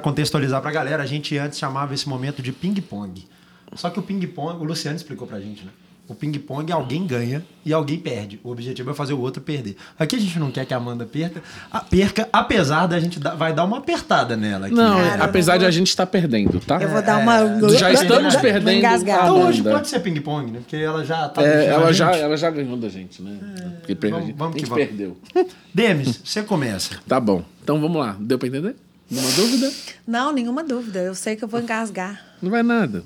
contextualizar pra galera, a gente antes chamava esse momento de ping-pong. Só que o ping-pong, o Luciano explicou pra gente, né? O ping-pong alguém ganha e alguém perde. O objetivo é fazer o outro perder. Aqui a gente não quer que a Amanda perca, a- perca apesar da gente dar- vai dar uma apertada nela aqui. Não, Cara, eu apesar de a gente estar perdendo, tá? Eu vou dar uma. Já estamos perdendo engasgada. Então hoje pode ser ping-pong, né? Porque ela já tá É, ela, já, gente. ela já ganhou da gente, né? Porque per- Vamos- a gente, vamos a que gente vamos. perdeu. Demis, você começa. Tá bom. Então vamos lá. Deu pra entender? Nenhuma dúvida? Não, nenhuma dúvida. Eu sei que eu vou engasgar. Não vai nada.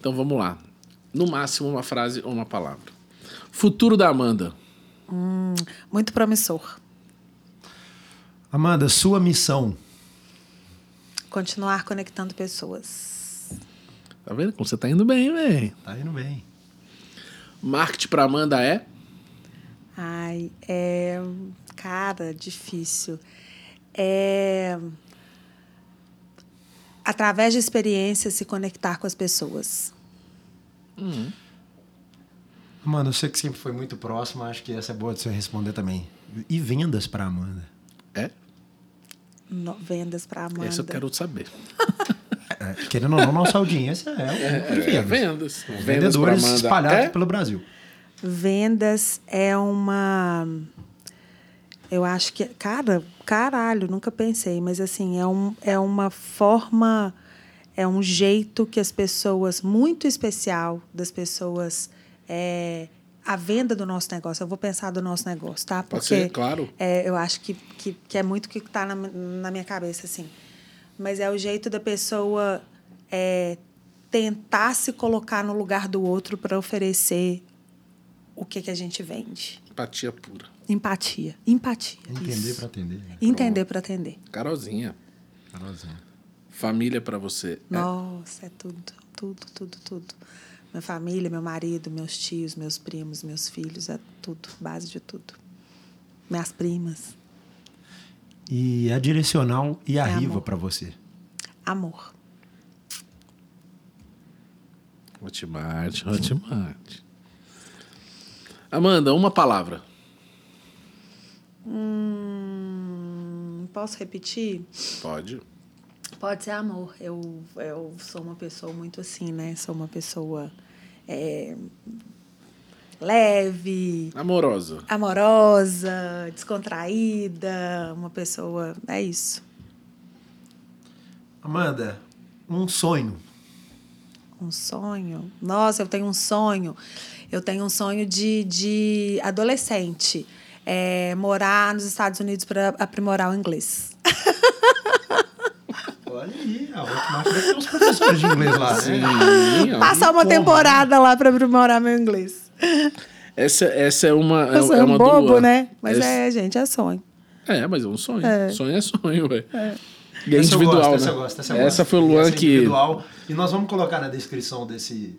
Então vamos lá. No máximo uma frase ou uma palavra. Futuro da Amanda. Muito promissor. Amanda, sua missão. Continuar conectando pessoas. Tá vendo como você tá indo bem, velho? Tá indo bem. Marketing pra Amanda é? Ai, é. Cara, difícil. É. Através de experiências, se conectar com as pessoas. Amanda, eu sei que sempre foi muito próximo, acho que essa é boa de você responder também. E vendas pra Amanda? É? No- vendas para Amanda. Essa eu quero saber. É, querendo ou não, nossa audiência é, de É, vendas. vendas. Vendedores Amanda. espalhados É? pelo Brasil. Vendas é uma. Eu acho que. Cara, caralho, nunca pensei, mas assim, é, um, é uma forma, é um jeito que as pessoas, muito especial das pessoas, é, a venda do nosso negócio. Eu vou pensar do nosso negócio, tá? Pode ser, claro. é, eu acho que, que, que é muito o que está na, na minha cabeça, assim. Mas é o jeito da pessoa é, tentar se colocar no lugar do outro para oferecer o que, que a gente vende. Empatia pura. Empatia. Empatia. Entender pra atender. né? Entender para atender. Carolzinha. Carolzinha. Família pra você. É? Nossa, é tudo, tudo, tudo, tudo. Minha família, meu marido, meus tios, meus primos, meus filhos, é tudo, base de tudo. Minhas primas, E a direcional e a É riva pra você. amor. Hotmart, Hotmart. Amanda, uma palavra. Hum, posso repetir? Pode. Pode ser amor. Eu, eu sou uma pessoa muito assim, né? Sou uma pessoa é, leve, Amorosa. amorosa, descontraída, uma pessoa. É isso. Amanda, um sonho. Um sonho. Nossa, eu tenho um sonho. Eu tenho um sonho de, de adolescente. É, morar nos Estados Unidos para aprimorar o inglês. Olha aí, a Hotmart deve ter uns professores de inglês lá, né? Sim. Passar uma como? temporada lá para aprimorar meu inglês. Essa, essa é uma. É, Eu sou é um uma bobo, do Luan. né? Mas Essa- é, gente, é sonho. É, mas é um sonho. É. Sonho é sonho, velho. E é Essa eu individual, gosto, né? Essa, gosto, foi o Luan Essa é que. individual. E nós vamos colocar na descrição desse,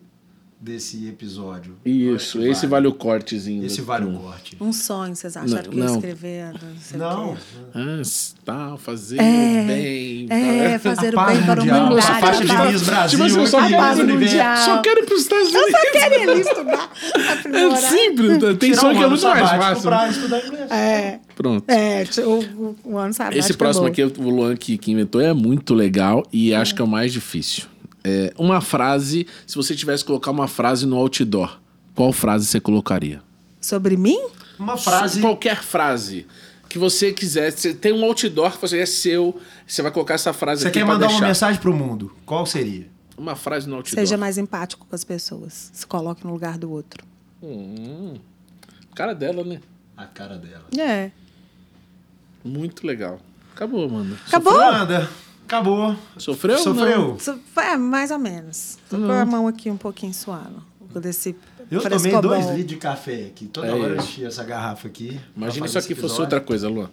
desse episódio. Isso, Eu que esse vale o cortezinho. Esse vale o corte. Um sonho, vocês acharam Não, que eu ia não. escrever? Não, sei o Não. Ah, tá, fazer É, bem. É, A fazer o bem para a mundial, humanidade. essa faixa de a Miss Brasil Tipo assim, eu só aqui, quero- Universo. mundial. Só quero ir pros Estados Eu Unidos. só quero ir ali estudar, É simples, né? tem Tirar sonho um que é muito mais fácil. inglês. É, Pronto. é, o, o, o ano sabático Esse próximo é bom. aqui, o Luan que, que inventou, é muito legal e acho que é o mais difícil. É, uma frase, se você tivesse que colocar uma frase no outdoor, qual frase você colocaria? Sobre mim? Uma frase. Qualquer frase que você quiser. Você tem um outdoor que você é seu, você vai colocar essa frase Você aqui quer pra mandar deixar. uma mensagem pro mundo? Qual seria? Uma frase no outdoor. Seja mais empático com as pessoas. Se coloque no lugar do outro. Hum, cara dela, né? A cara dela. É. Muito legal. Acabou, mano. Acabou? Acabou. Sofreu? Sofreu. Isso- É, mais ou menos. Tô com a mão aqui um pouquinho suando. Desse Eu tomei dois litros de café aqui. Toda É hora eu isso. enchi essa garrafa aqui. Imagina se aqui fosse outra coisa, Luan.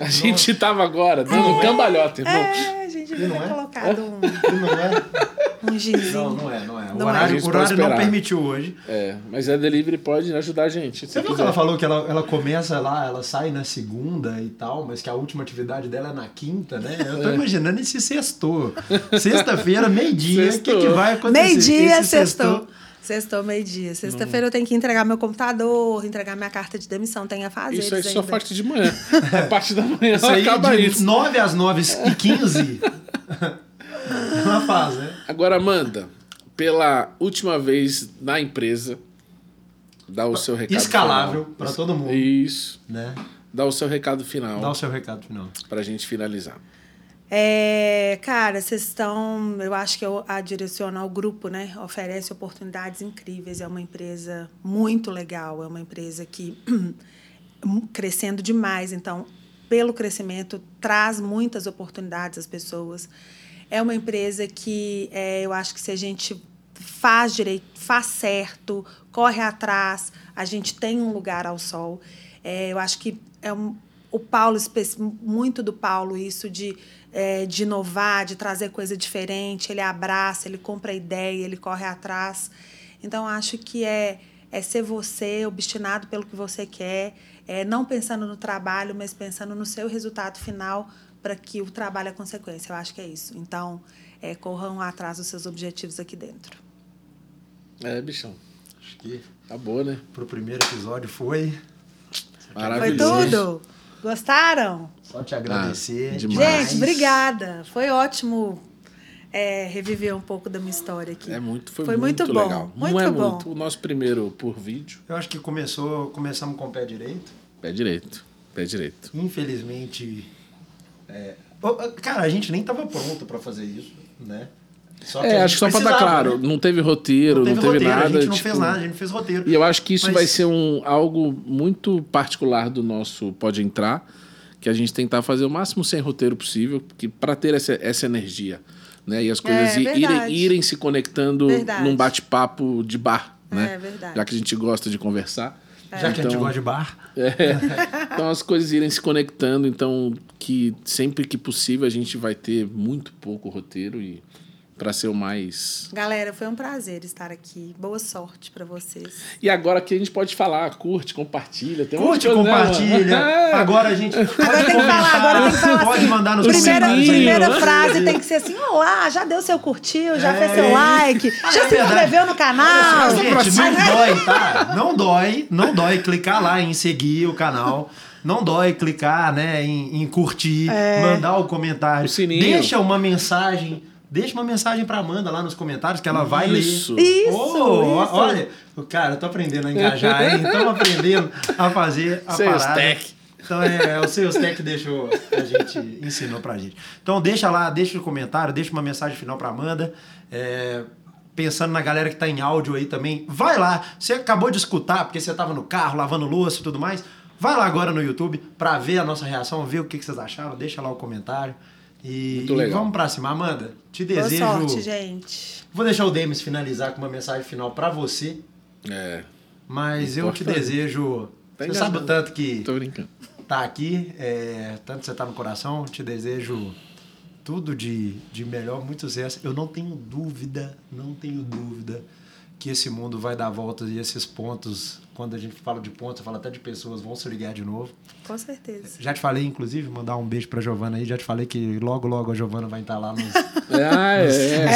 A gente tava agora dando um cambalhota, irmão. É, a gente devia não ter é? colocado um, Não é? Um ginzinho. Não, não é, não é. O Não é. horário, A gente o horário não permitiu hoje. É, mas a delivery pode ajudar a gente. Você viu que quiser. ela falou que ela, ela começa lá, ela sai na segunda e tal, mas que a última atividade dela é na quinta, né? Eu tô imaginando esse sextou. Sexta-feira, meio-dia, o que, que vai acontecer? Meio-dia, Esse sextou. Sextou, meio-dia. Sexta-feira eu tenho que entregar meu computador, entregar minha carta de demissão. Tem a fazer. Isso aí só ainda. parte de manhã. A parte da manhã Isso aí acaba de isso. 9 às 9 e 15 ela faz, né? Agora, Amanda, pela última vez na empresa, dá o seu recado Escalável final. pra todo mundo. Isso. né? Dá o seu recado final Dá o seu recado final. pra gente finalizar. É, cara, vocês estão. Eu acho que eu- a Direcional Grupo, né? Oferece oportunidades incríveis. É uma empresa muito legal. É uma empresa que crescendo demais. Então, pelo crescimento, traz muitas oportunidades às pessoas. É uma empresa que é, eu acho que se a gente faz direito, faz certo, corre atrás, a gente tem um lugar ao sol. É, eu acho que é um, o Paulo, muito do Paulo, isso de, é, de inovar, de trazer coisa diferente. Ele abraça, ele compra ideia, ele corre atrás. Então, acho que é, é ser você, obstinado pelo que você quer, é, não pensando no trabalho, mas pensando no seu resultado final para que o trabalho é consequência. Eu acho que é isso. Então, é, corram atrás dos seus objetivos aqui dentro. É, bichão. Acho que Tá boa, né? pro primeiro episódio foi. Foi Maravilhoso. tudo? Gostaram? Só te agradecer. Ah, demais. Gente, obrigada. Foi ótimo é, reviver um pouco da minha história aqui. É muito, foi, Foi muito, muito bom, legal. muito Não é bom. muito. O nosso primeiro por vídeo. Eu acho que começou, começamos com o pé direito. Pé direito. Pé direito. Infelizmente. É, Cara, a gente nem tava pronto pra fazer isso, né? Só É, acho que só pra dar claro, né? não teve roteiro, não teve, roteiro, nada. a gente não tipo, fez nada, a gente não fez roteiro. E eu acho que isso Mas- vai ser um, algo muito particular do nosso Pode Entrar, que a gente tentar fazer o máximo sem roteiro possível, para ter essa, essa energia, né? E as coisas É, irem, irem se conectando Verdade. num bate-papo de bar, né? É, verdade. Já que a gente gosta de conversar. Já que a gente Então- gosta de bar. Então as coisas irem se conectando, então que sempre que possível a gente vai ter muito pouco roteiro e para ser o mais Galera, foi um prazer estar aqui. Boa sorte para vocês. E agora que a gente pode falar, curte, compartilha, tem um Curte, coisa, né, compartilha. mano? É. Agora a gente. Pode Agora tem que falar, agora tem que falar Pode assim. mandar nos primeira, comentários. primeira né? frase tem que ser assim: Olá, já deu seu curtiu, já É. fez seu like, Ah, já é se verdade. inscreveu no canal. Gente, não dói, tá? Não dói, não dói clicar lá em seguir o canal. não dói clicar, né, em, em curtir, mandar o comentário. O sininho. Deixa uma mensagem. Deixa uma mensagem pra Amanda lá nos comentários que ela vai Isso. ler. Isso, Ô, isso. Olha, cara, eu tô aprendendo a engajar, hein? Estamos aprendendo a fazer a Sales parada. Tech. Então é, o Sales Tech deixou, a gente ensinou pra gente. Então deixa lá, deixa o comentário, deixa uma mensagem final pra Amanda. É, pensando na galera que tá em áudio aí também, vai lá. Você acabou de escutar, porque você tava no carro, lavando louça e tudo mais. Vai lá agora no YouTube pra ver a nossa reação, ver o que, que vocês acharam, deixa lá o comentário. E, Muito e legal. vamos pra cima. Amanda, te Boa desejo. sorte, gente. Vou deixar o Demis finalizar com uma mensagem final pra você, É, mas eu te desejo. Tá você sabe o tanto que tô brincando. tá aqui, é, tanto você tá no coração, te desejo tudo de, de melhor, muito sucesso. Eu não tenho dúvida, não tenho dúvida que esse mundo vai dar voltas e esses pontos, quando a gente fala de pontos, fala até de pessoas, vão se ligar de novo. Com certeza. Já te falei, inclusive, mandar um beijo pra Giovana aí, já te falei que logo, logo a Giovana vai estar lá nos Ah, é. 150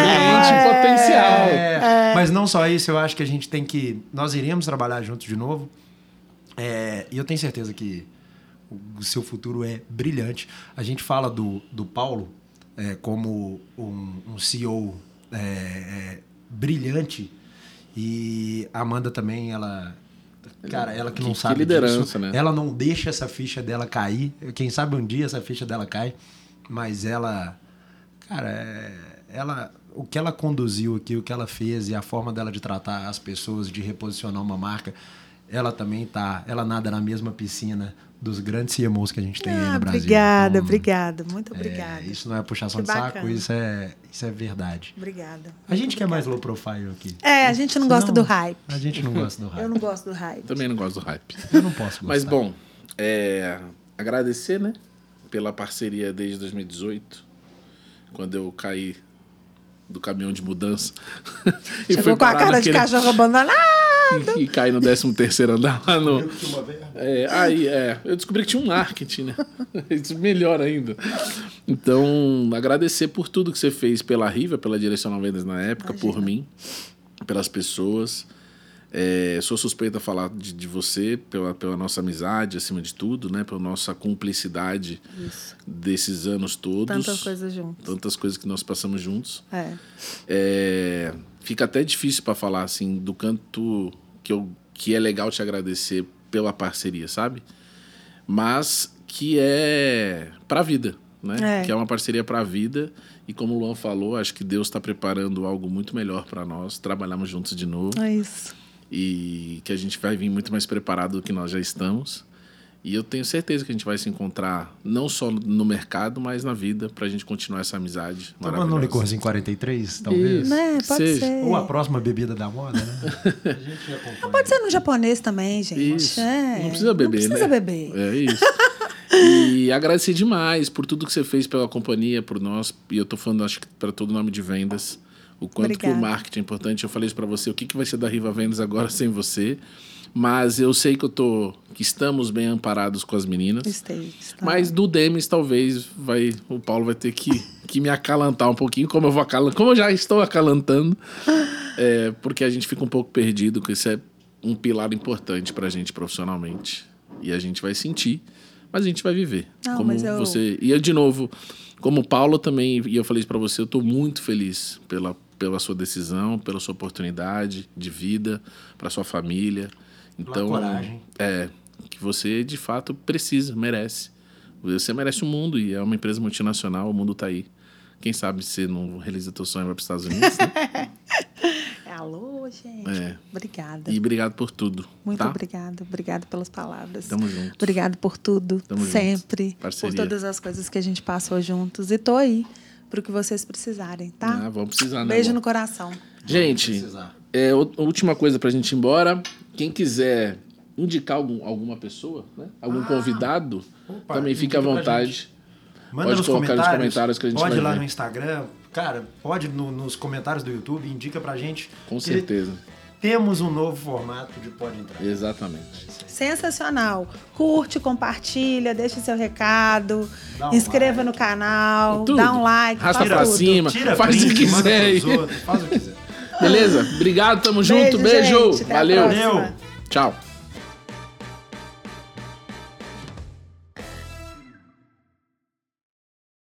Cliente potencial. É, Mas não só isso, eu acho que a gente tem que. Nós iremos trabalhar juntos de novo. É, e eu tenho certeza que o seu futuro é brilhante. A gente fala do, do Paulo é, como um, um CEO é, é, brilhante. E a Amanda também, ela. Cara, ela que não Que- que sabe liderança, disso, né? ela não deixa essa ficha dela cair. Quem sabe um dia essa ficha dela cai, mas ela, cara, é- ela, o que ela conduziu aqui, o que ela fez e a forma dela de tratar as pessoas, de reposicionar uma marca, ela também tá, ela nada na mesma piscina dos grandes CMOs que a gente tem aí Ah, no Brasil. obrigada, Então, obrigada. Muito é, obrigada. isso não é puxação Que de saco, isso é, isso é verdade. Obrigada. A gente quer mais low profile aqui. É, a gente não gosta Senão, do hype. A gente não gosta do hype. Eu não gosto do hype. Também não gosto do hype. Eu não posso gostar. Mas bom, é, agradecer, né? Pela parceria desde 2018, quando eu caí do caminhão de mudança. e Chegou com a cara de naquele- cachorro abandonado. E, e caí no 13 terceiro andar lá no... É, aí, é, eu descobri que tinha um marketing, né? Isso melhor ainda. Então, agradecer por tudo que você fez pela Riva, pela Direcional Vendas na época, por mim, pelas pessoas. É, sou suspeita a falar de, de você, pela, pela nossa amizade, acima de tudo, né? Pela nossa cumplicidade desses anos todos. Tantas coisas juntas. Tantas coisas que nós passamos juntos. É. É, fica até difícil para falar assim do canto que, eu, que é legal te agradecer pela parceria, sabe? Mas que é pra vida, né? É. Que é uma parceria pra vida e como o Luan falou, acho que Deus está preparando algo muito melhor para nós, trabalharmos juntos de novo É isso. e que a gente vai vir muito mais preparado do que nós já estamos. E eu tenho certeza que a gente vai se encontrar não só no mercado, mas na vida, pra gente continuar essa amizade Tomando um maravilhosa. licorzinho 43, talvez. Né? Pode Seja. ser. Ou a próxima bebida da moda, né? A gente acompanha. Pode ser no japonês também, gente. Isso. É. Não precisa beber, Não precisa né? beber. É isso. e agradecer demais por tudo que você fez pela companhia, por nós. E eu tô falando, acho que para todo nome de vendas. O quanto que o Obrigada. marketing é importante. Eu falei isso para você. O que, que vai ser da Riva Vendas agora sem você? Mas eu sei que eu tô... Que estamos bem amparados com as meninas. Esteja. tá. Mas do Demis, talvez, vai, o Paulo vai ter que, que me acalantar um pouquinho, como eu vou acalantar, como eu já estou acalantando, é, porque a gente fica um pouco perdido, que isso é um pilar importante pra gente profissionalmente. E a gente vai sentir, mas a gente vai viver. Não, como mas eu- você. E eu, de novo, como o Paulo também, e eu falei isso pra você, eu tô muito feliz pela, pela sua decisão, pela sua oportunidade de vida, pra sua família. Então, coragem. é, que você de fato precisa, merece. Você merece o mundo e é uma empresa multinacional, o mundo tá aí. Quem sabe você não realiza teu sonho e vai para os Estados Unidos, né? É, Alô, gente. É. Obrigada. E obrigado por tudo. Muito tá? obrigada. Obrigada pelas palavras. Tamo junto. Obrigado por tudo. Tamo junto. sempre. Parceria. Por todas as coisas que a gente passou juntos. E tô aí pro que vocês precisarem, tá? Ah, vamos precisar, né? Beijo amor? no coração. Gente, precisar. é, última coisa pra gente ir embora. Quem quiser indicar algum, alguma pessoa, né? Algum convidado, Ah. Opa, também fique à vontade. Manda Pode nos colocar nos comentários, comentários que a gente pode vai ir lá ver. no Instagram. Cara, pode no- nos comentários do YouTube, indica pra gente. Com que certeza. Temos um novo formato de Pode Entrar. Exatamente. Sensacional. Curte, compartilha, deixa seu recado, um inscreva like. no canal, Tudo. dá um like, Arrasta faz pra tudo. cima. Tira faz o que print, quiser faz o que quiser. Beleza? Obrigado, tamo junto. Beijo, Beijo. gente. Valeu. Valeu. Tchau.